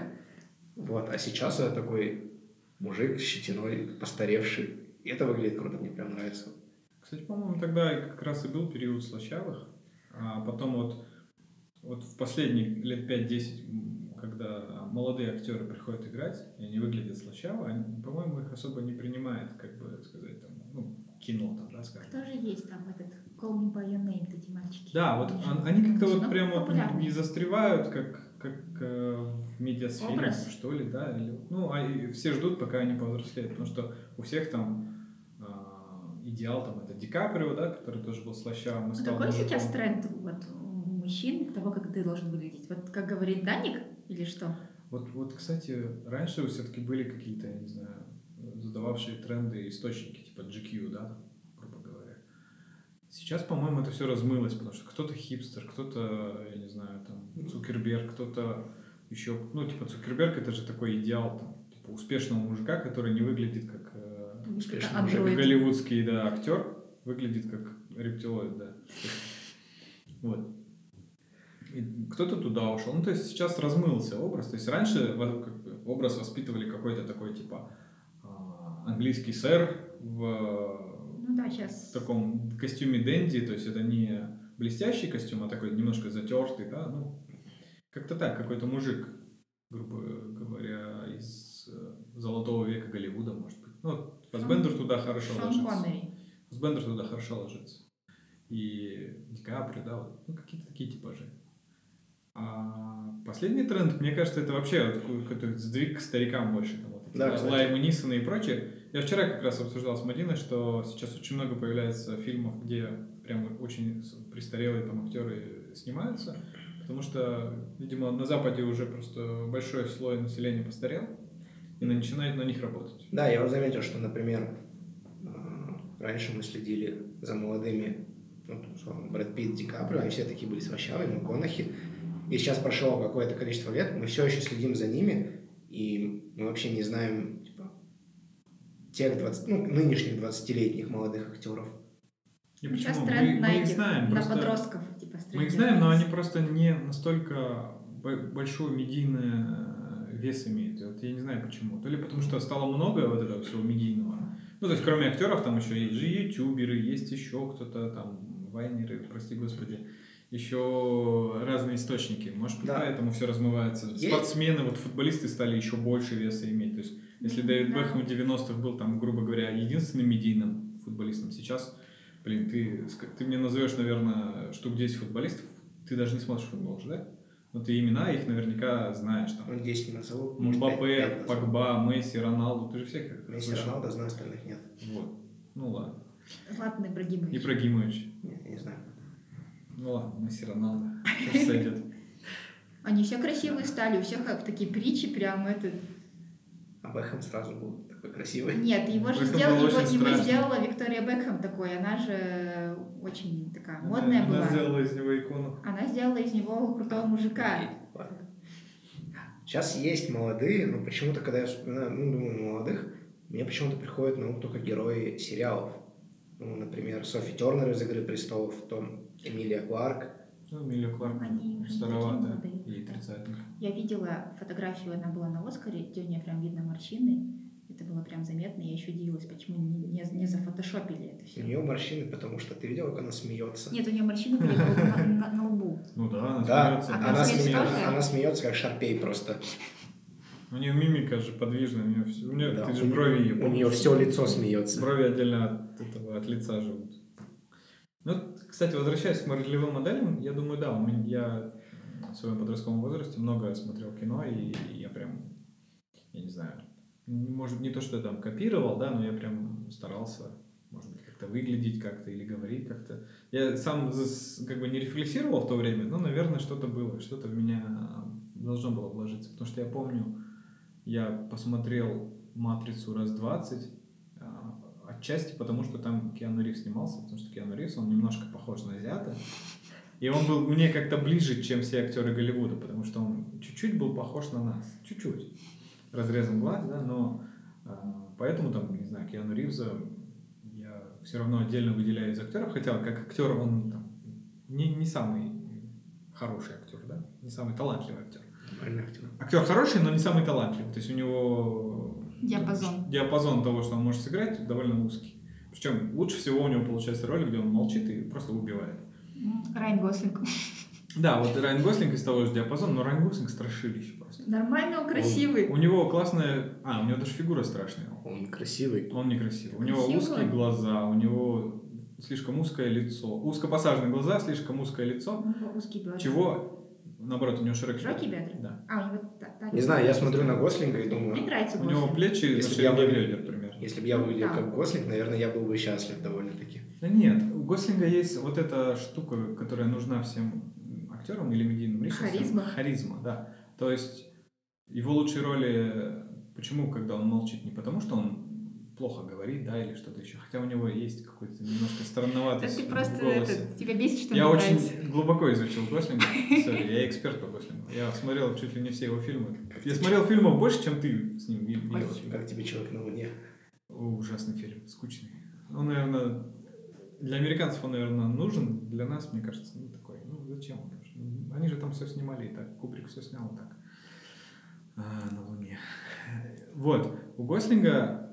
Вот, а сейчас это такой мужик с щетиной, постаревший. И это выглядит круто, мне прям нравится. Кстати, по-моему, тогда как раз и был период слащавых. А потом вот, вот в последние лет 5-10, м, когда молодые актеры приходят играть, и они выглядят слащаво, они, по-моему, их особо не принимает, как бы сказать, там, ну, кино там, да, скажем. Кто же есть там этот Call Me By Your Name, эти мальчики? Да, вот он- они как-то вот прям вот не застревают, как, как э, в медиасфере, Образ. что ли, да, или, ну, а и все ждут, пока они повзрослеют, потому что у всех там идеал там это Ди Каприо, да, который тоже был слащавым, и Ну, стал какой мужиком. сейчас тренд вот, у мужчин того, как ты должен выглядеть? Вот как говорит Даник или что? Вот, вот, кстати, раньше все-таки были какие-то, я не знаю, задававшие тренды источники, типа GQ, да, грубо говоря. Сейчас, по-моему, это все размылось, потому что кто-то хипстер, кто-то, я не знаю, там, Цукерберг, кто-то еще, ну, типа, Цукерберг это же такой идеал, там, типа, успешного мужика, который не выглядит как Успешный андроид. голливудский, да, актер, выглядит как рептилоид, да. Вот. Кто-то туда ушел. Ну, то есть сейчас размылся образ. То есть раньше образ воспитывали какой-то такой, типа, а, английский сэр в Ну да, сейчас. таком костюме Дэнди, то есть это не блестящий костюм, а такой немножко затертый, да, ну, как-то так, какой-то мужик, грубо говоря, из э, золотого века Голливуда, может быть. Ну, вот Фассбендер туда хорошо Шон ложится. Коннери. Фассбендер туда хорошо ложится. И Ди Каприо, да, вот, ну, какие-то такие типажи. А последний тренд, мне кажется, это вообще вот какой-то сдвиг к старикам больше. Там, вот, Да, кстати. Лаймы Нисона и прочее. Я вчера как раз обсуждал с Мадиной, что сейчас очень много появляется фильмов, где прям очень престарелые там актеры снимаются, потому что, видимо, на Западе уже просто большой слой населения постарел, и начинает на них работать. Да, я вот заметил, что, например, э, раньше мы следили за молодыми, ну, там, условно, Брэд Питт, Ди Каприо, они все такие были свощавые, МакКонахи. И сейчас прошло какое-то количество лет, мы все еще следим за ними, и мы вообще не знаем, типа, тех 20, ну, нынешних 20-летних молодых актеров. И Сейчас почему? тренд мы, на мы их этих, знаем, на просто- подростков. Типа, Мы их знаем, но они просто не настолько бо- большую медийную вес имеет. И Вот я не знаю почему. То ли потому что стало много вот этого всего медийного. Ну, то есть, кроме актеров, там еще есть же ютуберы, есть еще кто-то там, вайнеры, прости господи, еще разные источники. Может, Да. поэтому все размывается. Есть. Спортсмены, вот футболисты стали еще больше веса иметь. То есть, если Дэвид Да. Бекхэм в 90-х был, там, грубо говоря, единственным медийным футболистом, сейчас, блин, ты, ты мне назовешь, наверное, штук 10 футболистов, ты даже не смотришь футбол же, да? Но ты имена их наверняка знаешь. Там. Ну, 10 не назову. Мбаппе. Погба, Месси, Роналду, ты же всех их Месси, слышал. Роналдо, знаю, остальных нет. Вот. Ну ладно. Златан Ибрагимович. Ибрагимович. Нет, я не знаю. Ну ладно, Месси, Роналдо. Сейчас сойдет. Они все красивые стали, у всех как такие притчи прям это... А Бэхэм сразу был такой красивый. Нет, его же сделала, его, его сделала Виктория Бекхэм такой, она же очень такая модная Она была. сделала из него икону. Она сделала из него крутого мужика. Ладно. Сейчас есть молодые, но почему-то, когда я вспоминаю, ну, думаю, молодых, мне почему-то приходят на ум только герои сериалов. Ну, например, Софи Тернер из «Игры престолов», потом Эмилия Кларк. Ну, Милли Кларк Они молодые. и тридцатник. Я видела фотографию, она была на Оскаре, где у нее прям видно морщины. Это было прям заметно. Я еще удивилась, почему не, не, не зафотошопили это У все. нее морщины, потому что ты видела, как она смеется? Нет, у нее морщины были на, на- на- на лбу. Ну да, она Да, смеется. А она, сме- смеется она смеется, как шарпей просто. У нее мимика же подвижная. У нее, все, у нее Да, ты же у брови ее. У нее все лицо смеется. Брови отдельно от этого, от лица живут. Ну, кстати, возвращаясь к ролевым моделям, я думаю, да, у меня, я в своем подростковом возрасте много смотрел кино, и я прям, я не знаю, может, не то, что я там копировал, да, но я прям старался, может быть, как-то выглядеть как-то или говорить как-то. Я сам как бы не рефлексировал в то время, но, наверное, что-то было, что-то в меня должно было вложиться, потому что я помню, я посмотрел «Матрицу» раз 20, а, отчасти потому, что там Киану Ривз снимался, потому что Киану Ривз, он немножко похож на азиата, и он был мне как-то ближе, чем все актеры Голливуда, потому что он чуть-чуть был похож на нас, чуть-чуть, разрезан глаз, да, но а, поэтому там, не знаю, Киану Ривза я все равно отдельно выделяю из актеров, хотя как актер он там, не, не самый хороший актер, да, не самый талантливый актер. Актер. Актер хороший, но не самый талантливый. То есть у него Диапазон. диапазон того, что он может сыграть, довольно узкий. Причем лучше всего у него получается роли, где он молчит и просто убивает. М, Райан Гослинг. Да, вот Райан Гослинг из того же диапазона, но Райан Гослинг страшилище просто. Нормально, он красивый. У него классная... А, у него даже фигура страшная. Он красивый. Он некрасивый. У него Красивый. узкие глаза, у него слишком узкое лицо. Узкопосаженные глаза, слишком узкое лицо. У него узкий бедра. Чего? Наоборот, у него широкие Широкие бедра? Да. А, у него та- та- Не знаю, я смотрю на Гослинга и Мне думаю, нравится У него плечи Если бы я был- бедер примерно. если бы я выглядел Да. как Гослинг, наверное, я был бы счастлив довольно-таки. Да нет, у Гослинга есть вот эта штука, которая нужна всем актерам или медийным личностям. Харизма. Харизма, да. То есть его лучшие роли, почему, когда он молчит, не потому что он плохо говорит, да, или что-то еще, хотя у него есть какой-то немножко Да странноватость ты в просто голосе. это, тебя бесит, что Я очень нравится. глубоко изучил Гослинга. Сори, я эксперт по Гослингу. Я смотрел чуть ли не все его фильмы. Я смотрел фильмов больше, чем ты с ним ви- видел. Как тебе человек на Луне? О, ужасный фильм, скучный. Он, наверное, для американцев он, наверное, нужен, для нас, мне кажется, ну такой, ну зачем он? Они же там все снимали и так, Кубрик все снял и так. А, на Луне. Вот, у Гослинга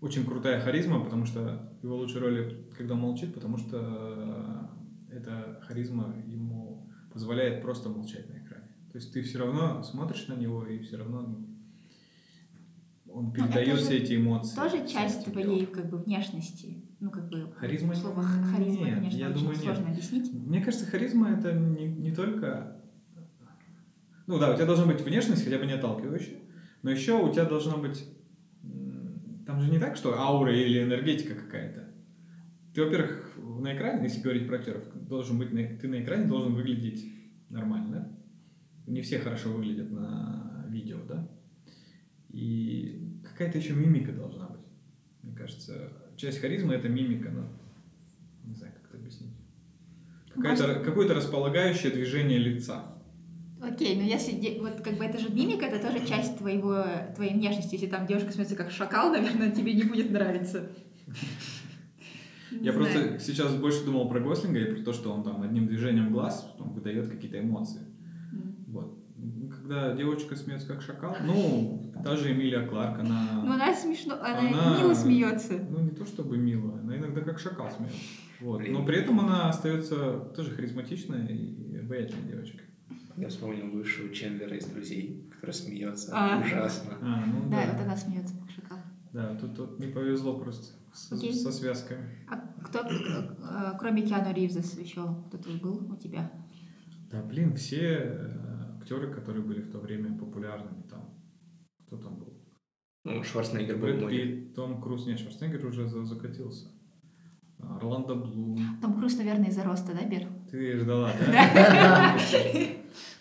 очень крутая харизма, потому что его лучшие роли, когда он молчит, потому что эта харизма ему позволяет просто молчать на экране. То есть ты все равно смотришь на него, и все равно ну, он это передает все эти эмоции. Тоже часть твоей как бы внешности. Ну, как бы Харизма слово харизма, нет, конечно, я очень думаю, нет. сложно объяснить. Мне кажется, харизма это не, не только... Ну да, у тебя должна быть внешность, хотя бы не отталкивающая, но еще у тебя должна быть... Там же не так, что аура или энергетика какая-то. Ты, во-первых, на экране, если говорить про актеров, должен быть, ты на экране должен выглядеть нормально. Не все хорошо выглядят на видео, да? И какая-то еще мимика должна быть. Мне кажется, часть харизмы это мимика, но не знаю, как это объяснить. Какое-то, какое-то располагающее движение лица. Окей, но если вот как бы это же мимика, это тоже часть твоего твоей внешности. Если там девушка смотрится как шакал, наверное, тебе не будет нравиться. Я просто сейчас больше думал про Гослинга и про то, что он там одним движением глаз выдает какие-то эмоции. Вот. Когда девочка смеется как шакал, ну, та же Эмилия Кларк, она... Ну, она смешно, она, Она- мило смеется. Ну, не то чтобы милая, она иногда как шакал смеется. Вот. Но при этом она остается тоже харизматичная и обаятельная девочка. Я вспомнил бывшего Чендлера из «Друзей», который смеется А. ужасно. А, ну Да, да. вот она смеется как шакал. Да, тут, тут не повезло просто со, Окей. со связками. А кто, э, кроме Киану Ривза, еще кто-то был у тебя? Да, блин, все э, актеры, которые были в то время популярными там. Кто там был? Ну, Шварценеггер был Брэд. Питт, Том Круз, нет, Шварценеггер уже за- закатился. А, Орландо Блум. Том Круз, наверное, из-за роста, да, Бер? Ты ждала, да?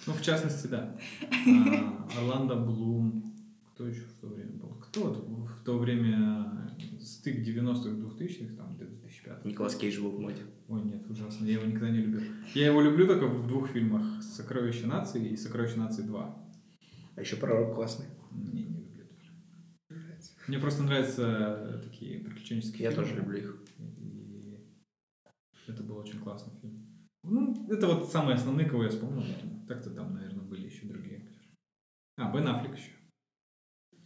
Ну, в частности, да. А, Орландо Блум. Кто еще в то время был? Кто вот в то время стык 90-х, 2000-х, там, где 2005 Николас Кейдж был в моде. Ой, нет, ужасно. Я его никогда не любил. Я его люблю только в двух фильмах. «Сокровище нации» и «Сокровище нации 2». А еще пророк классный. Не, не люблю тоже. Мне просто нравятся такие приключенческие Я фильмы. тоже люблю их. И это был очень классный фильм. Ну, это вот самые основные, кого я вспомнил. Так-то там, наверное, были еще другие актеры. А, Бен Аффлек еще.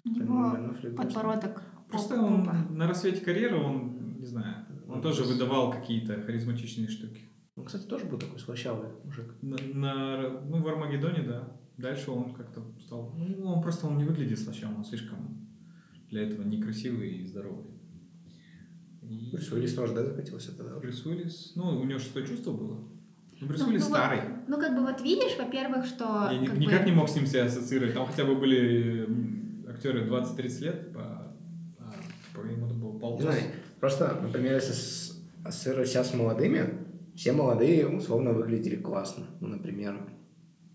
Флик классный. подбородок Просто он на рассвете карьеры, он, не знаю, он Он тоже выдавал какие-то харизматичные штуки. Он, кстати, тоже был такой слащавый мужик. На, на- ну, в Армагеддоне, да. Дальше он как-то стал... Ну, он просто он не выглядит слащавым, он слишком для этого некрасивый и здоровый. И- Брюс Уиллис тоже, да, закатился тогда? Брюс Уиллис... Ну, у него шестое чувство было. Ну, Брюс Ну, Уиллис ну вот- старый. Ну, как бы вот видишь, во-первых, что... Я ни- как никак бы- не мог с ним себя ассоциировать. Там хотя бы были актеры 20-30 лет, по, а, по ему это было Не полтос. знаю, просто, например, если ассоциировать себя с молодыми, все молодые условно выглядели классно. Ну, например,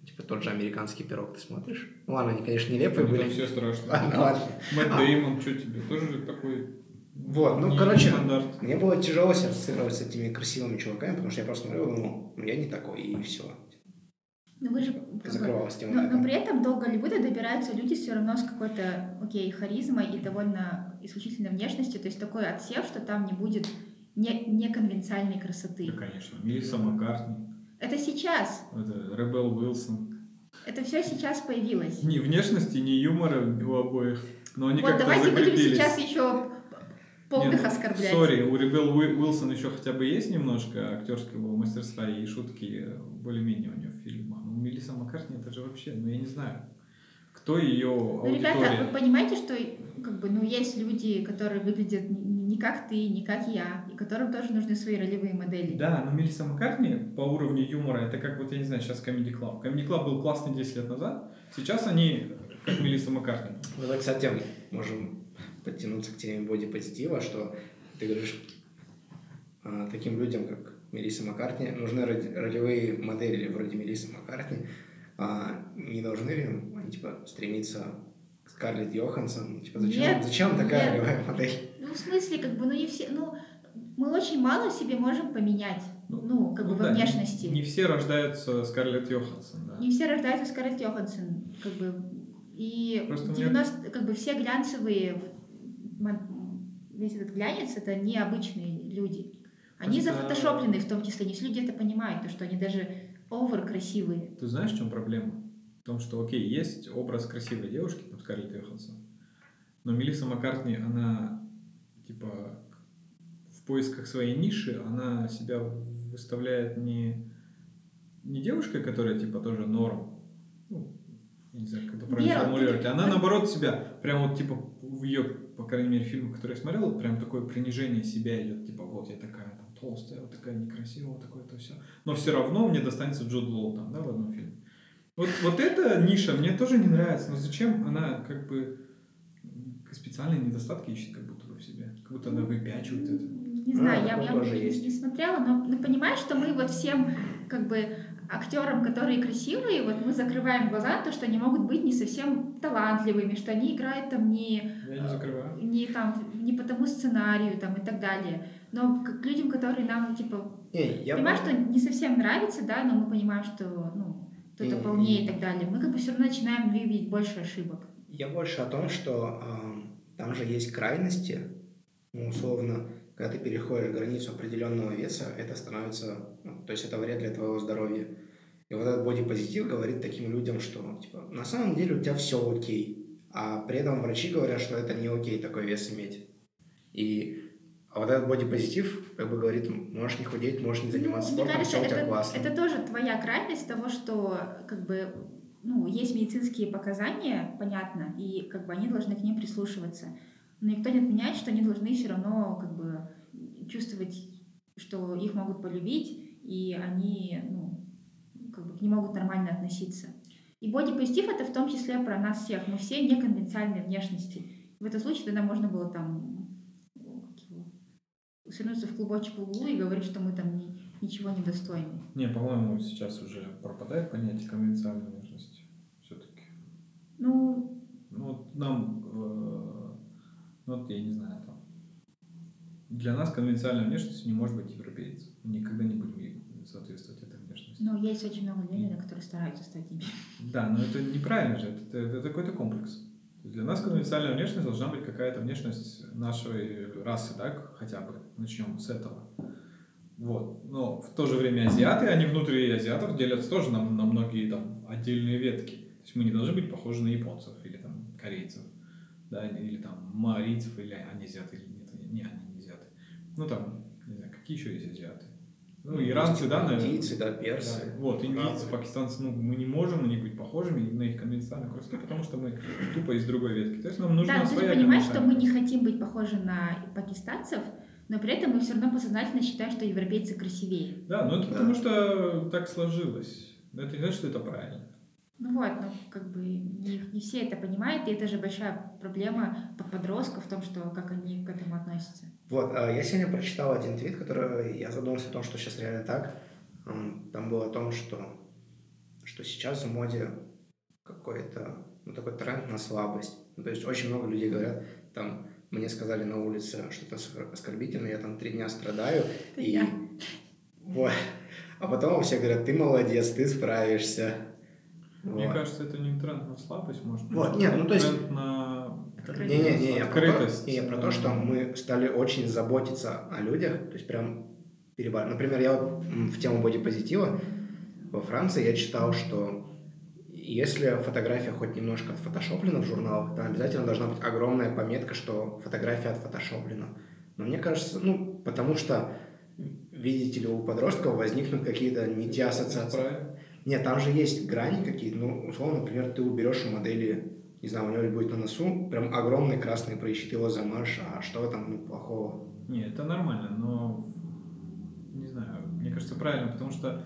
типа тот же американский пирог ты смотришь. Ну ладно, они, конечно, нелепые там были. все страшно. Ладно, ладно. Мэтт Дэймон, что тебе? Тоже такой... Вот, ну, не короче, стандарт. Мне было тяжело ассоциировать с этими красивыми чуваками, потому что я просто смотрел и думал, ну я не такой, и все. Ну, вы же... Закрывалась тема. Но, но этом. при этом до Голливуда добираются люди все равно с какой-то, окей, харизмой и довольно исключительной внешностью, то есть такой отсев, что там не будет не, неконвенциальной красоты. Да, конечно. Мелисса Маккартни, Это сейчас. это Ребел Уилсон. Это все сейчас появилось. Ни внешности, ни юмора у обоих. Но они вот как-то давайте будем сейчас еще полных Не, ну, оскорблять. Сори, у Ребел Уи- Уилсон еще хотя бы есть немножко актерского мастерства и шутки более-менее у нее в фильмах. Мелисса Маккартни это же вообще, ну я не знаю, кто ее Ну, ребята, вы понимаете, что как бы, ну, есть люди, которые выглядят не как ты, не как я, и которым тоже нужны свои ролевые модели. Да, но Мелисса Маккартни по уровню юмора, это как вот, я не знаю, сейчас Comedy Club. Comedy Club был классный 10 лет назад, сейчас они как Мелисса Маккартни. Ну, мы, кстати, можем подтянуться к теме бодипозитива, что ты говоришь, а, таким людям, как Мелисса Маккартни, нужны ролевые модели вроде Мелиссы Маккартни. А не должны ли они, типа, стремиться к Скарлетт Йоханссон? Типа, зачем, Нет, зачем такая нет. ролевая модель? Ну, в смысле, как бы, ну, не все, ну, мы очень мало себе можем поменять, Ну, ну, как бы Ну во да, не- внешности. Не, все рождаются Скарлетт Йоханссон, да. Не все рождаются Скарлетт Йоханссон, как бы, и Просто мне- 90, как бы все глянцевые, весь этот глянец, это необычные люди. Они Просто- зафотошоплены в том числе, не все люди это понимают, то, что они даже овер красивые. Ты знаешь, в чем проблема? В том, что, окей, есть образ красивой девушки, там, Скарлетт Йоханссон, но Мелисса Маккартни, она, типа, в поисках своей ниши, она себя выставляет не, не девушкой, которая, типа, тоже норм, ну, я не знаю, как это правильно формулировать, ты- она, наоборот, себя, прям вот, типа, в ее, по крайней мере, фильмах, которые я смотрел, прям такое принижение себя идет, типа, вот я такая толстая, вот такая некрасивая, вот такое-то все. Но все равно мне достанется Джуд Лоу там, да, в одном фильме. Вот, вот эта ниша мне тоже не нравится, но зачем она как бы специальные недостатки ищет как будто бы в себе, как будто она выпячивает это. Не А, знаю, я, такое я тоже не, есть. не смотрела, но ну, понимаешь, что мы вот всем как бы актерам, которые красивые, вот мы закрываем глаза то, что они могут быть не совсем талантливыми, что они играют там не, Я не закрываю. не там не по тому сценарию там и так далее. Но к к людям, которые нам типа Не, я просто- что не совсем нравится, да, но мы понимаем, что ну кто-то полнее и так далее. Мы как бы все равно начинаем выявить больше ошибок. Я больше о том, что ам, там же есть крайности. Ну, условно, когда ты переходишь границу определенного веса, это становится, ну, то есть это вред для твоего здоровья. И вот этот бодипозитив говорит таким людям, что типа, на самом деле у тебя все окей, а при этом врачи говорят, что это не окей такой вес иметь. И а вот этот бодипозитив как бы говорит, можешь не худеть, можешь не заниматься ну, спортом, мне кажется, все у тебя это, классно. это тоже твоя крайность того, что как бы ну, есть медицинские показания, понятно, и как бы они должны к ним прислушиваться. Но никто не отменяет, что они должны все равно как бы чувствовать, что их могут полюбить, и они ну, как бы к ним могут нормально относиться. И бодипозитив это в том числе про нас всех. Мы все неконвенциальные внешности. В этом случае тогда можно было там свернуться в клубочек в углу и говорить, что мы там ни, ничего не достойны. Не, по-моему, сейчас уже пропадает понятие конвенциальной внешности. Все-таки. Ну, ну вот нам, э, ну вот я не знаю, там, для нас конвенциальной внешностью не может быть европеец. Мы никогда не будем соответствовать этой внешности. Ну, есть очень много людей, которые стараются стать ими. Да, но это неправильно же, это, это, это какой-то комплекс. Для нас конвенциальная внешность должна быть какая-то внешность нашей расы, так, хотя бы. Начнем с этого. Вот. Но в то же время азиаты, они внутри азиатов делятся тоже на, на многие там отдельные ветки. То есть мы не должны быть похожи на японцев или там корейцев, да, или там марийцев, или они азиаты, или нет, не они не азиаты. Ну там, не знаю, какие еще есть азиаты? Ну, иранцы, да, наверное. Индийцы, да, персы. Да. Вот, индийцы, пакистанцы, ну, мы не можем на них быть похожими на их конвенциональных русских, потому что мы тупо из другой ветки. То есть нам нужна да, ты понимаешь, что мы не хотим быть похожи на пакистанцев, но при этом мы все равно подсознательно считаем, что европейцы красивее. Да, но это да. потому что так сложилось. Но это не значит, что это правильно. Ну вот, ну как бы не, не все это понимают, и это же большая проблема подростков в том, что как они к этому относятся. Вот, а, я сегодня прочитал один твит, который я задумался о том, что сейчас реально так. Там было о том, что, что сейчас в моде какой-то ну, такой тренд на слабость. Ну, то есть очень много людей говорят, там, мне сказали на улице что-то оскорбительное, я там три дня страдаю. И... Вот. А потом все говорят, ты молодец, ты справишься. Мне вот. кажется, это не тренд на слабость, может быть. Вот, нет, ну то есть... Тренд на Не-не-не, я про, то, не, про то, что мы стали очень заботиться о людях, то есть прям перебар. Например, я вот в тему бодипозитива во Франции я читал, что если фотография хоть немножко отфотошоплена в журналах, то обязательно должна быть огромная пометка, что фотография отфотошоплена. Но мне кажется, ну, потому что, видите ли, у подростков возникнут какие-то не те ассоциации. Нет, там же есть грани какие-то. Ну, условно, например, ты уберешь у модели, не знаю, у него будет на носу прям огромный красный прыщ, ты его замажешь, а что этом ну, плохого? Нет, это нормально, но не знаю, мне кажется, правильно, потому что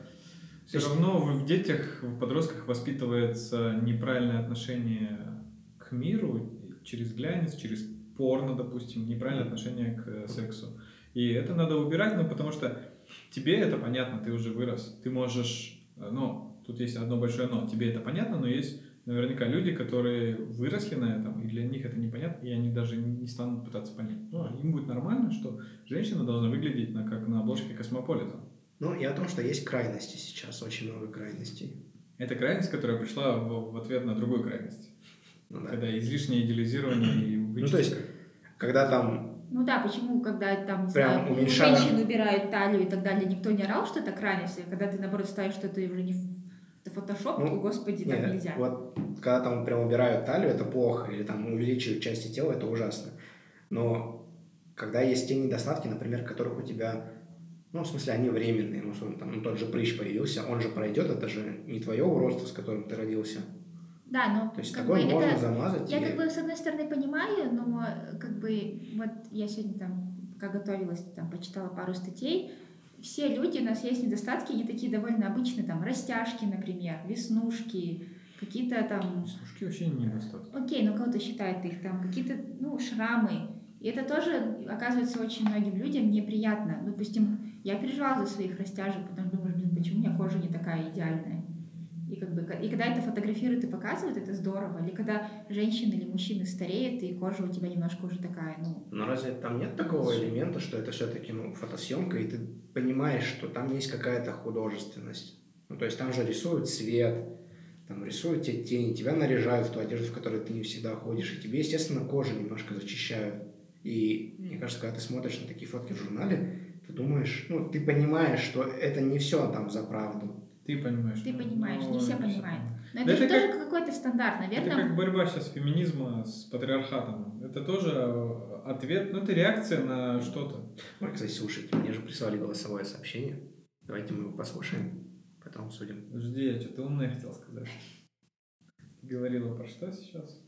все есть... равно в детях, в подростках воспитывается неправильное отношение к миру через глянец, через порно, допустим, неправильное отношение к сексу. И это надо убирать, ну, потому что тебе это понятно, ты уже вырос, ты можешь, ну, Тут есть одно большое но. Тебе это понятно, но есть наверняка люди, которые выросли на этом, и для них это непонятно, и они даже не станут пытаться понять. Ну, им будет нормально, что женщина должна выглядеть на, как на обложке Космополита. Ну, и о том, что есть крайности сейчас, очень много крайностей. Это крайность, которая пришла в, в ответ на другую крайность. Ну, да. Когда излишнее идеализирование и вычистка. Ну, то есть, когда там ну да, почему, когда там, не Прям знаю, уменьшаем... женщин убирают талию и так далее, никто не орал, что это крайность, а когда ты, наоборот, ставишь, что это уже не это фотошоп, ну, господи, так нет, нельзя. Вот когда там прям убирают талию, это плохо, или там увеличивают части тела, это ужасно. Но когда есть те недостатки, например, которых у тебя, ну, в смысле, они временные, ну, там, ну, тот же прыщ появился, он же пройдет, это же не твое уродство, с которым ты родился. Да, но То есть такое бы, можно это, замазать. Я и... как бы с одной стороны понимаю, но как бы вот я сегодня там, пока готовилась, там почитала пару статей, все люди, у нас есть недостатки, они такие довольно обычные, там, растяжки, например, веснушки, какие-то там... Веснушки вообще не недостатки. Окей, но кого-то считает их, там, какие-то, ну, шрамы. И это тоже, оказывается, очень многим людям неприятно. Допустим, я переживала за своих растяжек, потому что думаешь, блин, почему у меня кожа не такая идеальная? И, как бы, и когда это фотографируют и показывают, это здорово. Или когда женщины или мужчины стареют, и кожа у тебя немножко уже такая, ну... Но разве там нет такого элемента, что это все-таки ну, фотосъемка, и ты понимаешь, что там есть какая-то художественность? Ну, то есть там же рисуют цвет, там рисуют те тени, тебя наряжают в ту одежду, в которой ты не всегда ходишь, и тебе, естественно, кожу немножко зачищают. И мне кажется, когда ты смотришь на такие фотки в журнале, ты думаешь, ну, ты понимаешь, что это не все там за правду. Ты Ты понимаешь. Ты ну, понимаешь, не ну, все это понимают. Но Да это, же это тоже какой-то стандарт, наверное. Это как борьба сейчас феминизма с патриархатом. Это тоже э, ответ, ну это реакция на что-то. Ой, кстати, слушайте, мне же прислали голосовое сообщение. Давайте мы его послушаем, потом обсудим. Подожди, я что-то умное хотел сказать. Ты говорила про что сейчас?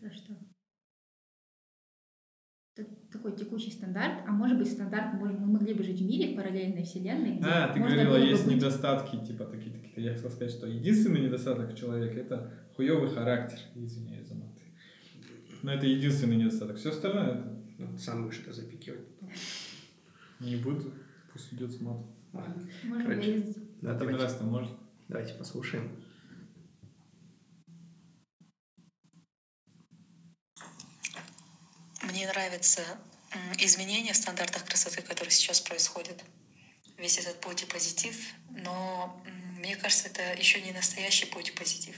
Про что? Такой текущий стандарт, а может быть стандарт, может, мы могли бы жить в мире, в параллельной вселенной, где А, ты можно говорила, есть быть- недостатки, типа такие такие. Я хотел сказать, что единственный недостаток человека это хуёвый характер. Извиняюсь за маты. Но это единственный недостаток. Все остальное это Ну, сам будешь это запикивать потом. не буду. Пусть идет с матом. Можно Короче. вырезать. Да, Один давайте, раз-то может. давайте послушаем. Мне нравятся м, изменения в стандартах красоты, которые сейчас происходят. Весь этот путь и позитив. Но мне кажется, это еще не настоящий путь и позитив.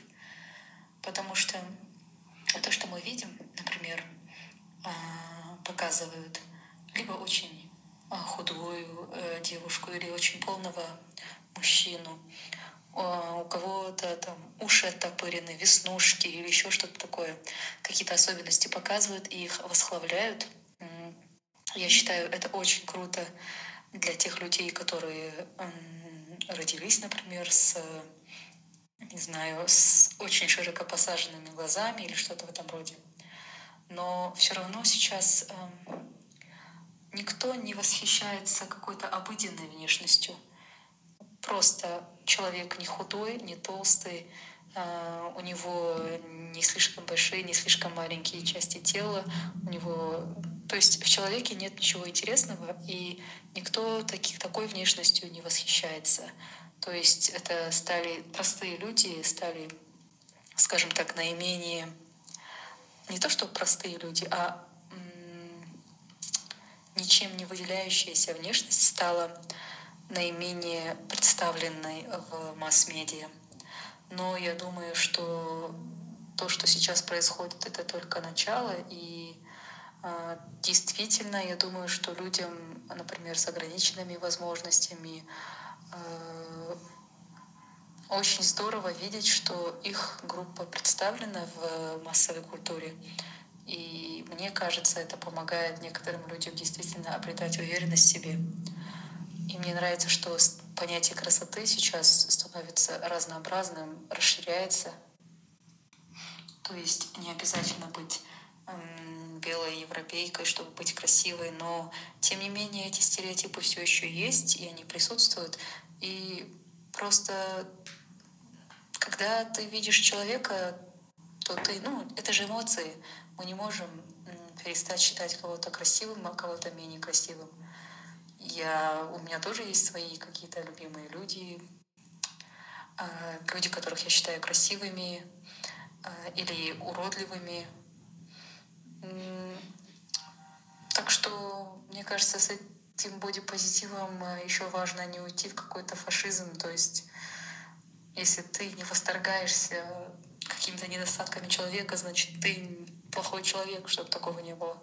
Потому что то, что мы видим, например, а, показывают либо очень а, худую э, девушку или очень полного мужчину, у кого-то там уши оттопырены, веснушки или еще что-то такое, какие-то особенности показывают и их восхваляют. Я считаю, это очень круто для тех людей, которые родились, например, с, не знаю, с очень широко посаженными глазами или что-то в этом роде. Но все равно сейчас эм, никто не восхищается какой-то обыденной внешностью. Просто человек не худой, не толстый, а, у него не слишком большие, не слишком маленькие части тела, у него, то есть в человеке нет ничего интересного, и никто таких, такой внешностью не восхищается. То есть это стали простые люди, стали, скажем так, наименее не то что простые люди, а ничем не выделяющаяся внешность стала наименее представленной в масс-медиа. Но я думаю, что то, что сейчас происходит, это только начало. И э, действительно, я думаю, что людям, например, с ограниченными возможностями, э, очень здорово видеть, что их группа представлена в массовой культуре. И мне кажется, это помогает некоторым людям действительно обретать уверенность в себе. И мне нравится, что понятие красоты сейчас становится разнообразным, расширяется. То есть не обязательно быть м, белой европейкой, чтобы быть красивой, но тем не менее эти стереотипы все еще есть, и они присутствуют. И просто когда ты видишь человека, то ты, ну, это же эмоции. Мы не можем перестать считать кого-то красивым, а кого-то менее красивым. Я, у меня тоже есть свои какие-то любимые люди, а, люди, которых я считаю красивыми а, или уродливыми. Так что, мне кажется, с этим бодипозитивом а, еще важно не уйти в какой-то фашизм. То есть, если ты не восторгаешься какими-то недостатками человека, значит, ты плохой человек, чтобы такого не было.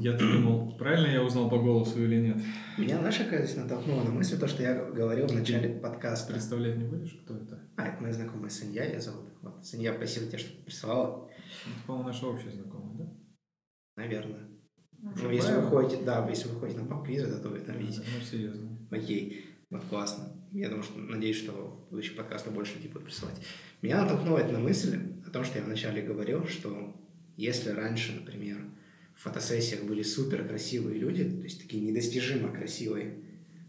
Я думал, правильно я узнал по голосу или нет? Меня, знаешь, здесь натолкнула на мысль, то, что я говорил в начале подкаста. Представлять не будешь, кто это? А, это моя знакомая Санья, я зовут. Вот, Санья, спасибо тебе, что присылала. Это, по-моему, наша общая знакомая, да? Наверное. Ну, если вы ходите, да, если вы ходите на поп-квизы, то вы там видите. Ну, серьезно. Окей, вот классно. Я думаю, что надеюсь, что в будущих подкастах больше людей будут присылать. Меня натолкнуло это на мысль о том, что я вначале говорил, что если раньше, например, фотосессиях были супер красивые люди, то есть такие недостижимо красивые,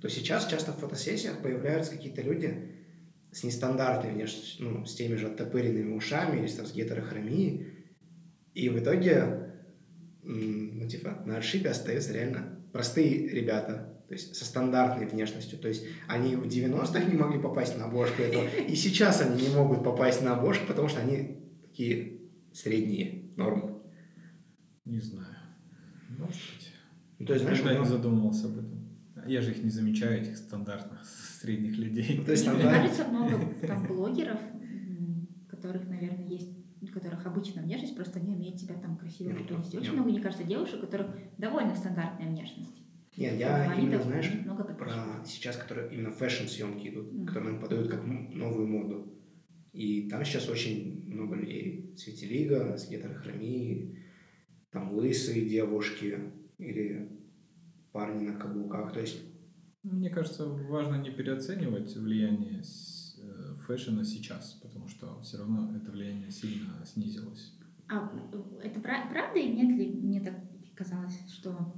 то сейчас часто в фотосессиях появляются какие-то люди с нестандартной внешностью, ну, с теми же оттопыренными ушами или с гетерохромией, и в итоге, ну, типа, на отшибе остаются реально простые ребята, то есть со стандартной внешностью. То есть они в 90-х не могли попасть на обложку этого, и сейчас они не могут попасть на обложку, потому что они такие средние нормы. Не знаю. Может быть. Ну, то есть, знаешь, Никогда ну, не задумывался об этом. Я же их не замечаю, этих стандартных средних людей. ну, то есть Мне стандарт- кажется, много там блогеров, которых, наверное, есть, которых обычная внешность, просто они умеют себя там красиво да, Очень много, мне кажется, девушек, у которых довольно стандартная внешность. Нет, я Они именно, знаешь, много про сейчас, которые именно фэшн-съемки идут, Мгм. которые нам подают как новую моду. И там сейчас очень много людей с витилиго, с гетерохромией, там лысые девушки или парни на каблуках. То есть, Мне кажется, важно не переоценивать влияние э, фэшена сейчас, потому что все равно это влияние сильно снизилось. А это пра- правда и нет ли, мне так казалось, что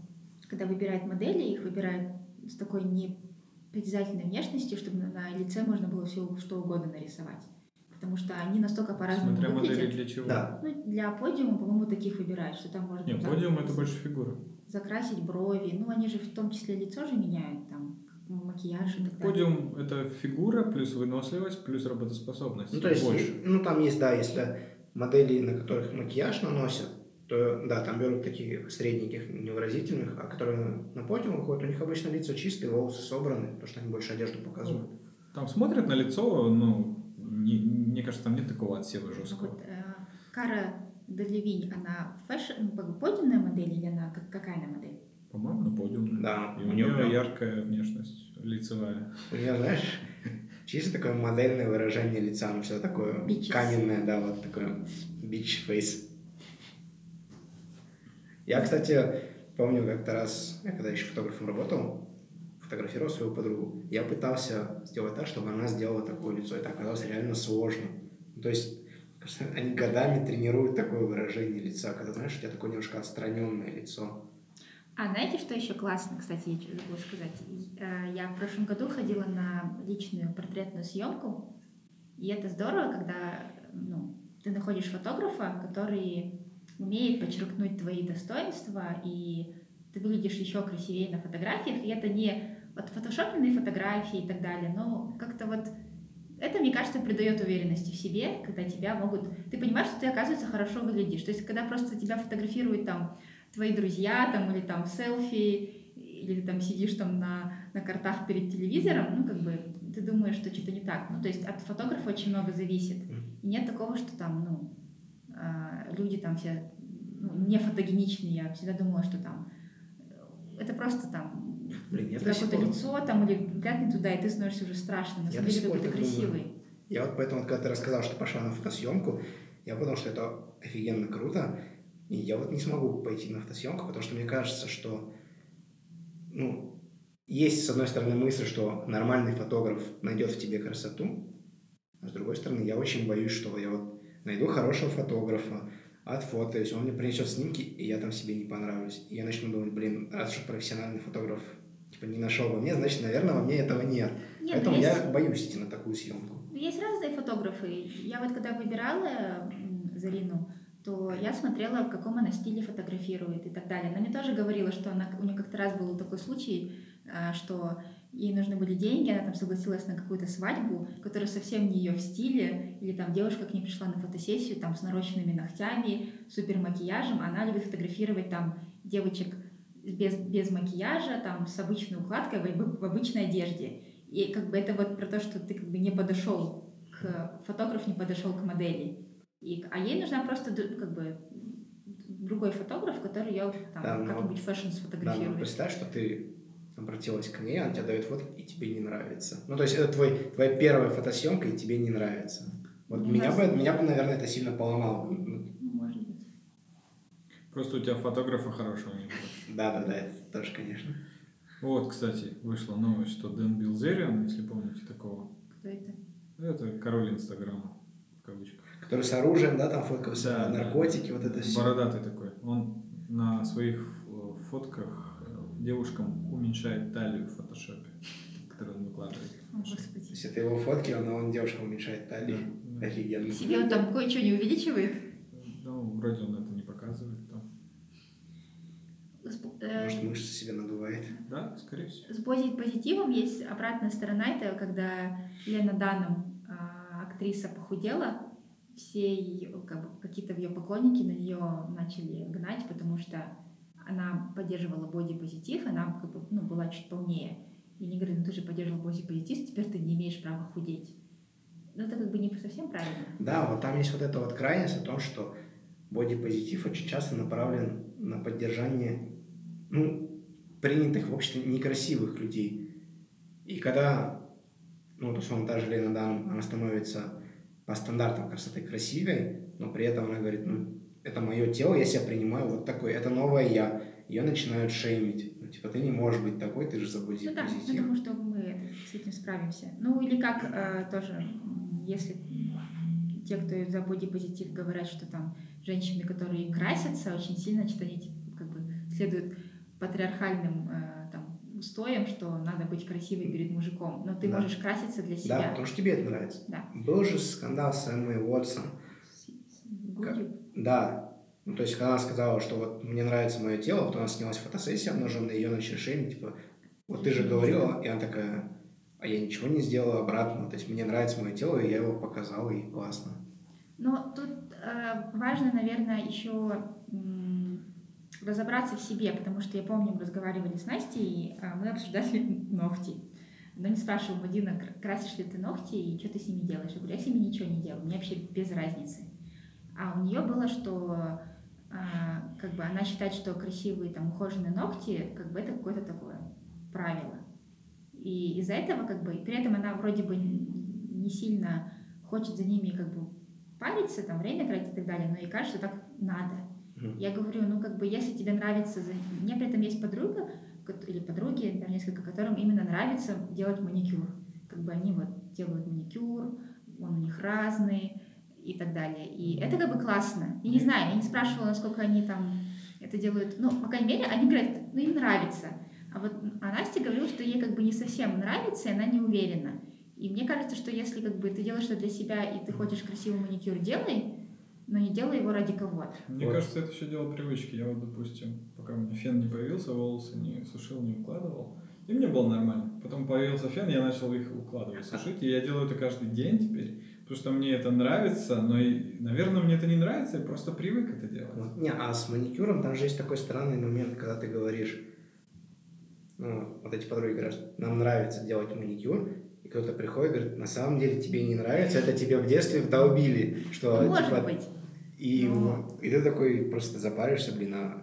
когда выбирают модели, их выбирают с такой непритязательной внешностью, чтобы на лице можно было все что угодно нарисовать. Потому что они настолько по-разному Смотря модели выглядят. для чего. да, Ну, для подиума, по-моему, таких выбирают, что там можно Не, там подиум это больше фигура. закрасить брови. Ну, они же в том числе лицо же меняют, там, макияж и так далее. Подиум это фигура плюс выносливость плюс работоспособность. ну то есть, больше. ну там есть, да, если модели, на которых макияж наносят, то да, там берут таких средненьких, невыразительных, а которые на подиум выходят, у них обычно лица чистые, волосы собраны, потому что они больше одежду показывают. Там смотрят на лицо, ну, не- мне кажется, там нет такого отсева Ну, жесткого. вот, э, Кара Делевинь, она fashion, ну, подиумная модель или она как, какая она модель? По-моему, на подиум. Да, И у у нее прям- яркая внешность лицевая. У нее, знаешь, чисто такое модельное выражение лица, ну все такое Bitches. каменное, да, вот такое bitch face. Я, кстати, помню как-то раз, я когда еще фотографом работал, фотографировал свою подругу, я пытался сделать так, чтобы она сделала такое лицо, это оказалось реально сложно. Ну, То есть, они годами тренируют такое выражение лица, когда, знаешь, у тебя такое немножко отстраненное лицо. А знаете, что еще классно, кстати, я забыла сказать? Э, Я в прошлом году ходила на личную портретную съемку, и это здорово, когда ну, ты находишь фотографа, который умеет подчеркнуть твои достоинства, и ты выглядишь еще красивее на фотографиях, и это не вот фотошопленные фотографии и так далее, но как-то вот это, мне кажется, придает уверенности в себе, когда тебя могут... Ты понимаешь, что ты, оказывается, хорошо выглядишь. То есть, когда просто тебя фотографируют там твои друзья, там, или там селфи, или ты там сидишь там на, на картах перед телевизором, ну, как бы, ты думаешь, что что-то не так. Ну, то есть, от фотографа очень много зависит. И нет такого, что там, ну, а, люди там все ну, не фотогеничные. Я всегда думала, что там э, это просто там Блин, я какое-то лицо там или взгляд не туда, и ты становишься уже страшным. На самом деле пор какой-то так думаю. красивый. Я вот поэтому, когда ты рассказал, что пошла на фотосъемку, я подумал, что это офигенно круто. И я вот не смогу пойти на фотосъемку, потому что мне кажется, что ну, есть, с одной стороны, мысль, что нормальный фотограф найдет в тебе красоту, а с другой стороны, я очень боюсь, что я вот найду хорошего фотографа, отфотаюсь, он мне принесет снимки, и я там себе не понравлюсь. И я начну думать, блин, раз уж профессиональный фотограф типа не нашел во мне, значит, наверное, во мне этого нет. Нет, Поэтому есть- я боюсь идти на такую съемку. Есть разные фотографы. Я вот когда выбирала Зарину, то я смотрела, в каком она стиле фотографирует и так далее. Она мне тоже говорила, что она, у нее как-то раз был такой случай, а, что ей нужны были деньги, она там согласилась на какую-то свадьбу, которая совсем не ее в стиле, или там девушка к ней пришла на фотосессию там с нарощенными ногтями, супер макияжем, она любит фотографировать там девочек без, без макияжа, там с обычной укладкой в, в обычной одежде. И как бы это вот про то, что ты как бы не подошел к фотограф не подошел к модели. И, а ей нужна просто как бы другой фотограф, который ее там Да, ну как-нибудь fashion Да, ну сфотографирует. представь, что ты обратилась к ней, она тебе дает фото, и тебе не нравится. Ну, то есть это твой, твоя первая фотосъемка, и тебе не нравится. Вот Ну, меня, бы, меня бы, наверное, это сильно поломало. Просто у тебя фотографа хорошего не было. Да-да-да, это тоже, конечно. Вот, кстати, вышла новость, что Дэн Билзериан, если помните такого, Кто это? это король Инстаграма, в кавычках. Который с оружием, да, там фоткался, Да, да. наркотики, вот это все. Бородатый такой. Он на своих э, фотках э, девушкам уменьшает талию в фотошопе, которую он выкладывает. О, То господи. есть это его фотки, но он девушкам уменьшает талию. Да. Офигенно. Себе он там кое-что не увеличивает. Ну, вроде он это не показывает. Может, мышцы себе надувает. Да, скорее всего. с пози- позитивом есть обратная сторона. Это когда Лена Даном, а, актриса, похудела, все как бы, какие-то ее поклонники на нее начали гнать, потому что она поддерживала бодипозитив, она как бы, ну, была чуть полнее. И они говорят, ну ты же поддерживал бодипозитив, теперь ты не имеешь права худеть. Ну это как бы не совсем правильно. Да, вот там есть вот эта вот крайность о том, что бодипозитив очень часто направлен на поддержание, ну, принятых в обществе некрасивых людей. И когда, ну, вот условно, та же Лена Дан, она становится по стандартам красоты красивой, но при этом она говорит, ну, это мое тело, я себя принимаю вот такой, это новое я. Ее начинают шеймить. Ну, типа, ты не можешь быть такой, ты же забуди Ну да, я позитив. думаю, что мы с этим справимся. Ну или как э, тоже, если те, кто за бодипозитив говорят, что там женщины, которые красятся очень сильно, значит, они типа, как бы следуют патриархальным э, там, устоям, что надо быть красивой перед мужиком. Но ты Да. можешь краситься для Да, себя. потому что тебе это нравится. Да. Был же скандал с Эммой Уотсон. Да. Ну, то есть, когда она сказала, что вот мне нравится мое тело, потом она снялась фотосессия обнаженная, ее начали шеймить, типа, вот ты же говорила, и она такая, а я ничего не сделала обратно, то есть мне нравится мое тело, и я его показала, и классно. Но тут э, важно, наверное, еще разобраться в себе, потому что я помню, мы разговаривали с Настей, и э, мы обсуждали ногти. Она не спрашивала, Мадина, кр- красишь ли ты ногти и что ты с ними делаешь? Я говорю, я с ними ничего не делаю, мне вообще без разницы. А у нее было, что а, как бы она считает, что красивые там ухоженные ногти, как бы это какое-то такое правило. И из-за этого как бы, при этом она вроде бы не сильно хочет за ними как бы париться, там время тратить и так далее, но ей кажется, что так надо. Я говорю, ну как бы, если тебе нравится, у меня при этом есть подруга, или подруги, даже несколько, которым именно нравится делать маникюр. Как бы они вот делают маникюр, он у них разный и так далее. И это как бы классно. Я не знаю, я не спрашивала, насколько они там это делают. Ну, по крайней мере, они говорят, ну им нравится. А вот а Настя говорила, что ей как бы не совсем нравится, и она не уверена. И мне кажется, что если как бы ты делаешь что для себя, и ты хочешь красивый маникюр, делай, но не делай его ради кого-то. Мне Вот. кажется, это еще дело привычки. Я вот, допустим, пока у меня фен не появился, волосы не сушил, не укладывал. И мне было нормально. Потом появился фен, я начал их укладывать, сушить. И я делаю это каждый день теперь. Потому что мне это нравится, но, и, наверное, мне это не нравится, я просто привык это делать. Вот. Не, а с маникюром там же есть такой странный момент, когда ты говоришь, ну, вот эти подруги говорят, нам нравится делать маникюр, и кто-то приходит и говорит, на самом деле тебе не нравится, это тебе в детстве вдолбили, что Может типа, быть. И, вот, и ты такой просто запаришься, блин, а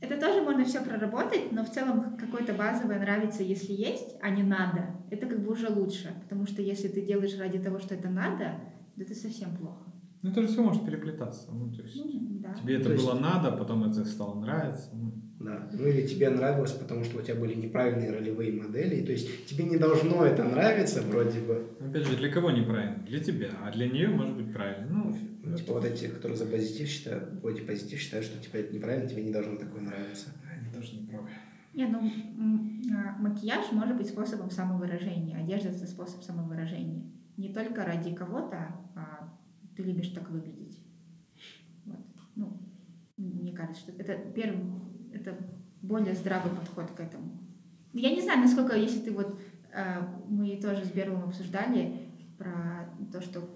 Это тоже можно все проработать, но в целом какое-то базовое нравится, если есть, а не надо. Это как бы уже лучше, потому что если ты делаешь ради того, что это надо, то это совсем плохо. Ну, это же все может переплетаться. Ну, то есть, Ну, да. тебе это То есть- было надо, потом это стало нравиться. Ну, Да. Ну или тебе нравилось, потому что у тебя были неправильные ролевые модели. То есть тебе не должно это нравиться вроде бы. Опять же, для кого неправильно? Для тебя, а для нее может быть правильно. Ну, Типа вот эти, которые за позитив считают, боди позитив считают, что типа это неправильно, тебе не должно такое нравиться. они тоже не правы. Не, ну, а, макияж может быть способом самовыражения, одежда — это способ самовыражения. Не только ради кого-то, а ты любишь так выглядеть. Вот. Ну, мне кажется, что это первый, это более здравый подход к этому. Я не знаю, насколько, если ты вот, э, мы тоже с Берлом обсуждали про то, что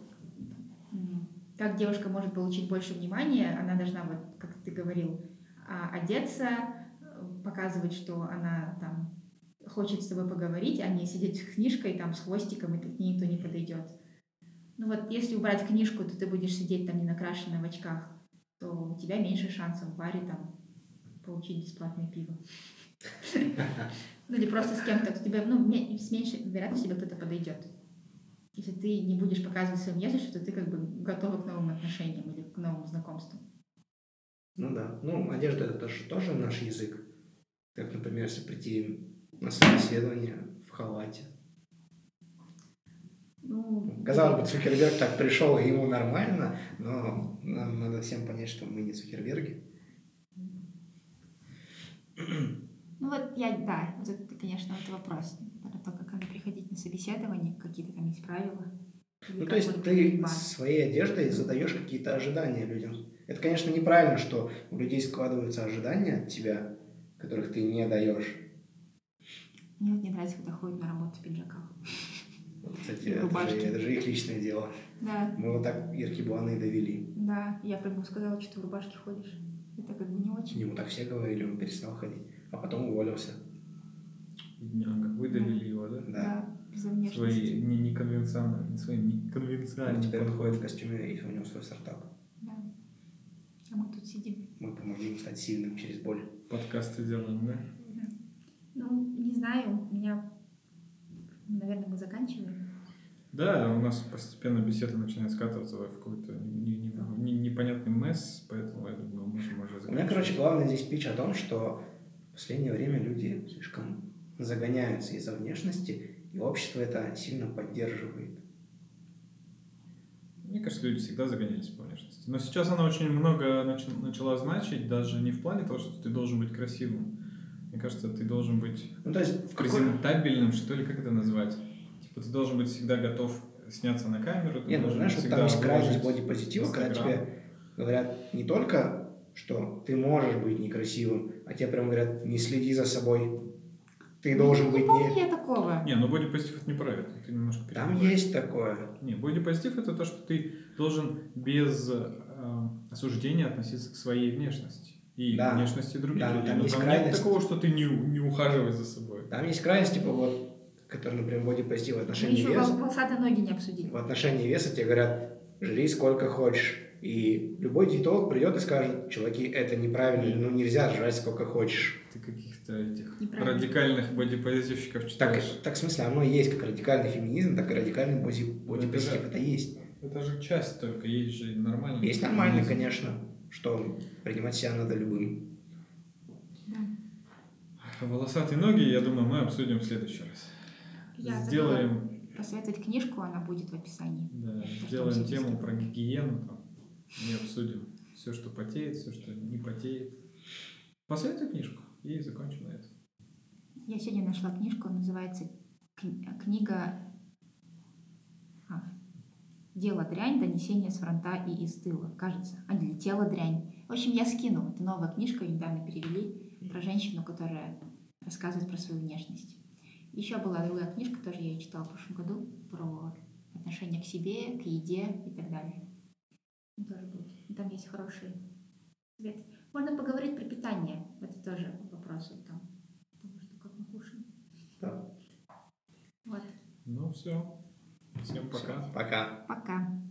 как девушка может получить больше внимания, она должна, вот, как ты говорил, а, одеться, показывать, что она там хочет с тобой поговорить, а не сидеть с книжкой там с хвостиком, и к ней никто не подойдет. Ну вот, если убрать книжку, то ты будешь сидеть там не накрашенная в очках, то у тебя меньше шансов в баре там получить бесплатное пиво. Ну или просто с кем-то, кто тебя, ну, с меньшей вероятностью тебе кто-то подойдет. Если ты не будешь показывать свою внешность, то ты как бы готова к новым отношениям или к новым знакомствам. Ну да. Ну, одежда это тоже, тоже наш язык. Как, например, если прийти на собеседование в халате. Ну, Казалось бы, Цукерберг так пришел, и ему нормально, но нам надо всем понять, что мы не Цукерберги. Ну вот я, да, вот это, конечно, это вопрос про то, как надо приходить на собеседование, какие-то там есть правила. Ну, то есть ты своей одеждой задаешь какие-то ожидания людям. Это, конечно, неправильно, что у людей складываются ожидания от тебя, которых ты не даешь. Мне вот не нравится, когда ходят на работу в пиджаках. Кстати, это же, это же их личное дело. Да, Мы вот так Ирки Буаны довели. да, я прям ему сказала, что ты в рубашке ходишь. Это как бы не очень. Ему так все говорили, он перестал ходить. А потом уволился. Бедняга, выдавили его, да? Да. Да. Свои не, неконвенциональные, своим Он неконвенциальным теперь он ходит в костюме, и у него свой стартап. Да. А мы тут сидим. Мы помогли ему стать сильным через боль. Подкасты делаем, да? знаю, у меня, наверное, мы заканчиваем. Да, у нас постепенно беседа начинает скатываться в какой-то не- не- не- непонятный месс, поэтому я думаю, мы можем уже У меня, заканчивать. короче, главный здесь пич о том, что в последнее время люди слишком загоняются из-за внешности, и общество это сильно поддерживает. Мне кажется, люди всегда загонялись по внешности. Но сейчас она очень много нач- начала значить, даже не в плане того, что ты должен быть красивым. Мне кажется, ты должен быть Ну, то есть, в какой... презентабельным, что ли, как это назвать? Типа ты должен быть всегда готов сняться на камеру. Ты Не, ну знаешь, вот там есть крайность бодипозитива, когда тебе говорят не только, что ты можешь быть некрасивым, а тебе прям говорят, не следи за собой, ты должен не быть помню не... я такого. Не, ну бодипозитив это не про это. Ты немножко Там есть такое. Не, бодипозитив это то, что ты должен без э, осуждения относиться к своей внешности. И Да. к внешности других Да, людей. там Но есть там нет крайность. такого, что ты не, не ухаживаешь за собой. Там есть крайность, типа вот, который, например, бодипозитив в Мы отношении еще веса. вол- волосатые ноги не обсудили. В отношении веса тебе говорят, жри сколько хочешь. И любой диетолог придет и скажет, чуваки, это неправильно, ну нельзя жрать сколько хочешь. Ты каких-то этих радикальных бодипозитивщиков Так, читаешь. так в смысле, оно есть как радикальный феминизм, так и радикальный боди- Ну, это бодипозитив. же- Это есть. Это же часть только, есть же нормальный. Есть нормальный, феминизм. конечно, что принимать себя надо любым. Волосатые ноги, я думаю, мы обсудим в следующий раз. Я Сделаем, Посоветовать книжку, она будет в описании. да, сделаем тему про гигиену там, и обсудим все, что потеет, все, что не потеет. Посоветуй книжку и закончим на этом. Я сегодня нашла книжку, называется кни- книга а, «Дело дрянь. Донесение с фронта и из тыла». Кажется. А, или «Тело дрянь». В общем, я скину. Это новая книжка, ее недавно перевели, про женщину, которая рассказывает про свою внешность. Еще была другая книжка, тоже я ее читала в прошлом году, про отношение к себе, к еде и так далее. Тоже будет. Там есть хороший совет. Можно поговорить про питание. Это тоже вопрос вот там. Потому что как мы кушаем. Да. Вот. Ну все. Всем пока. Пока. Пока.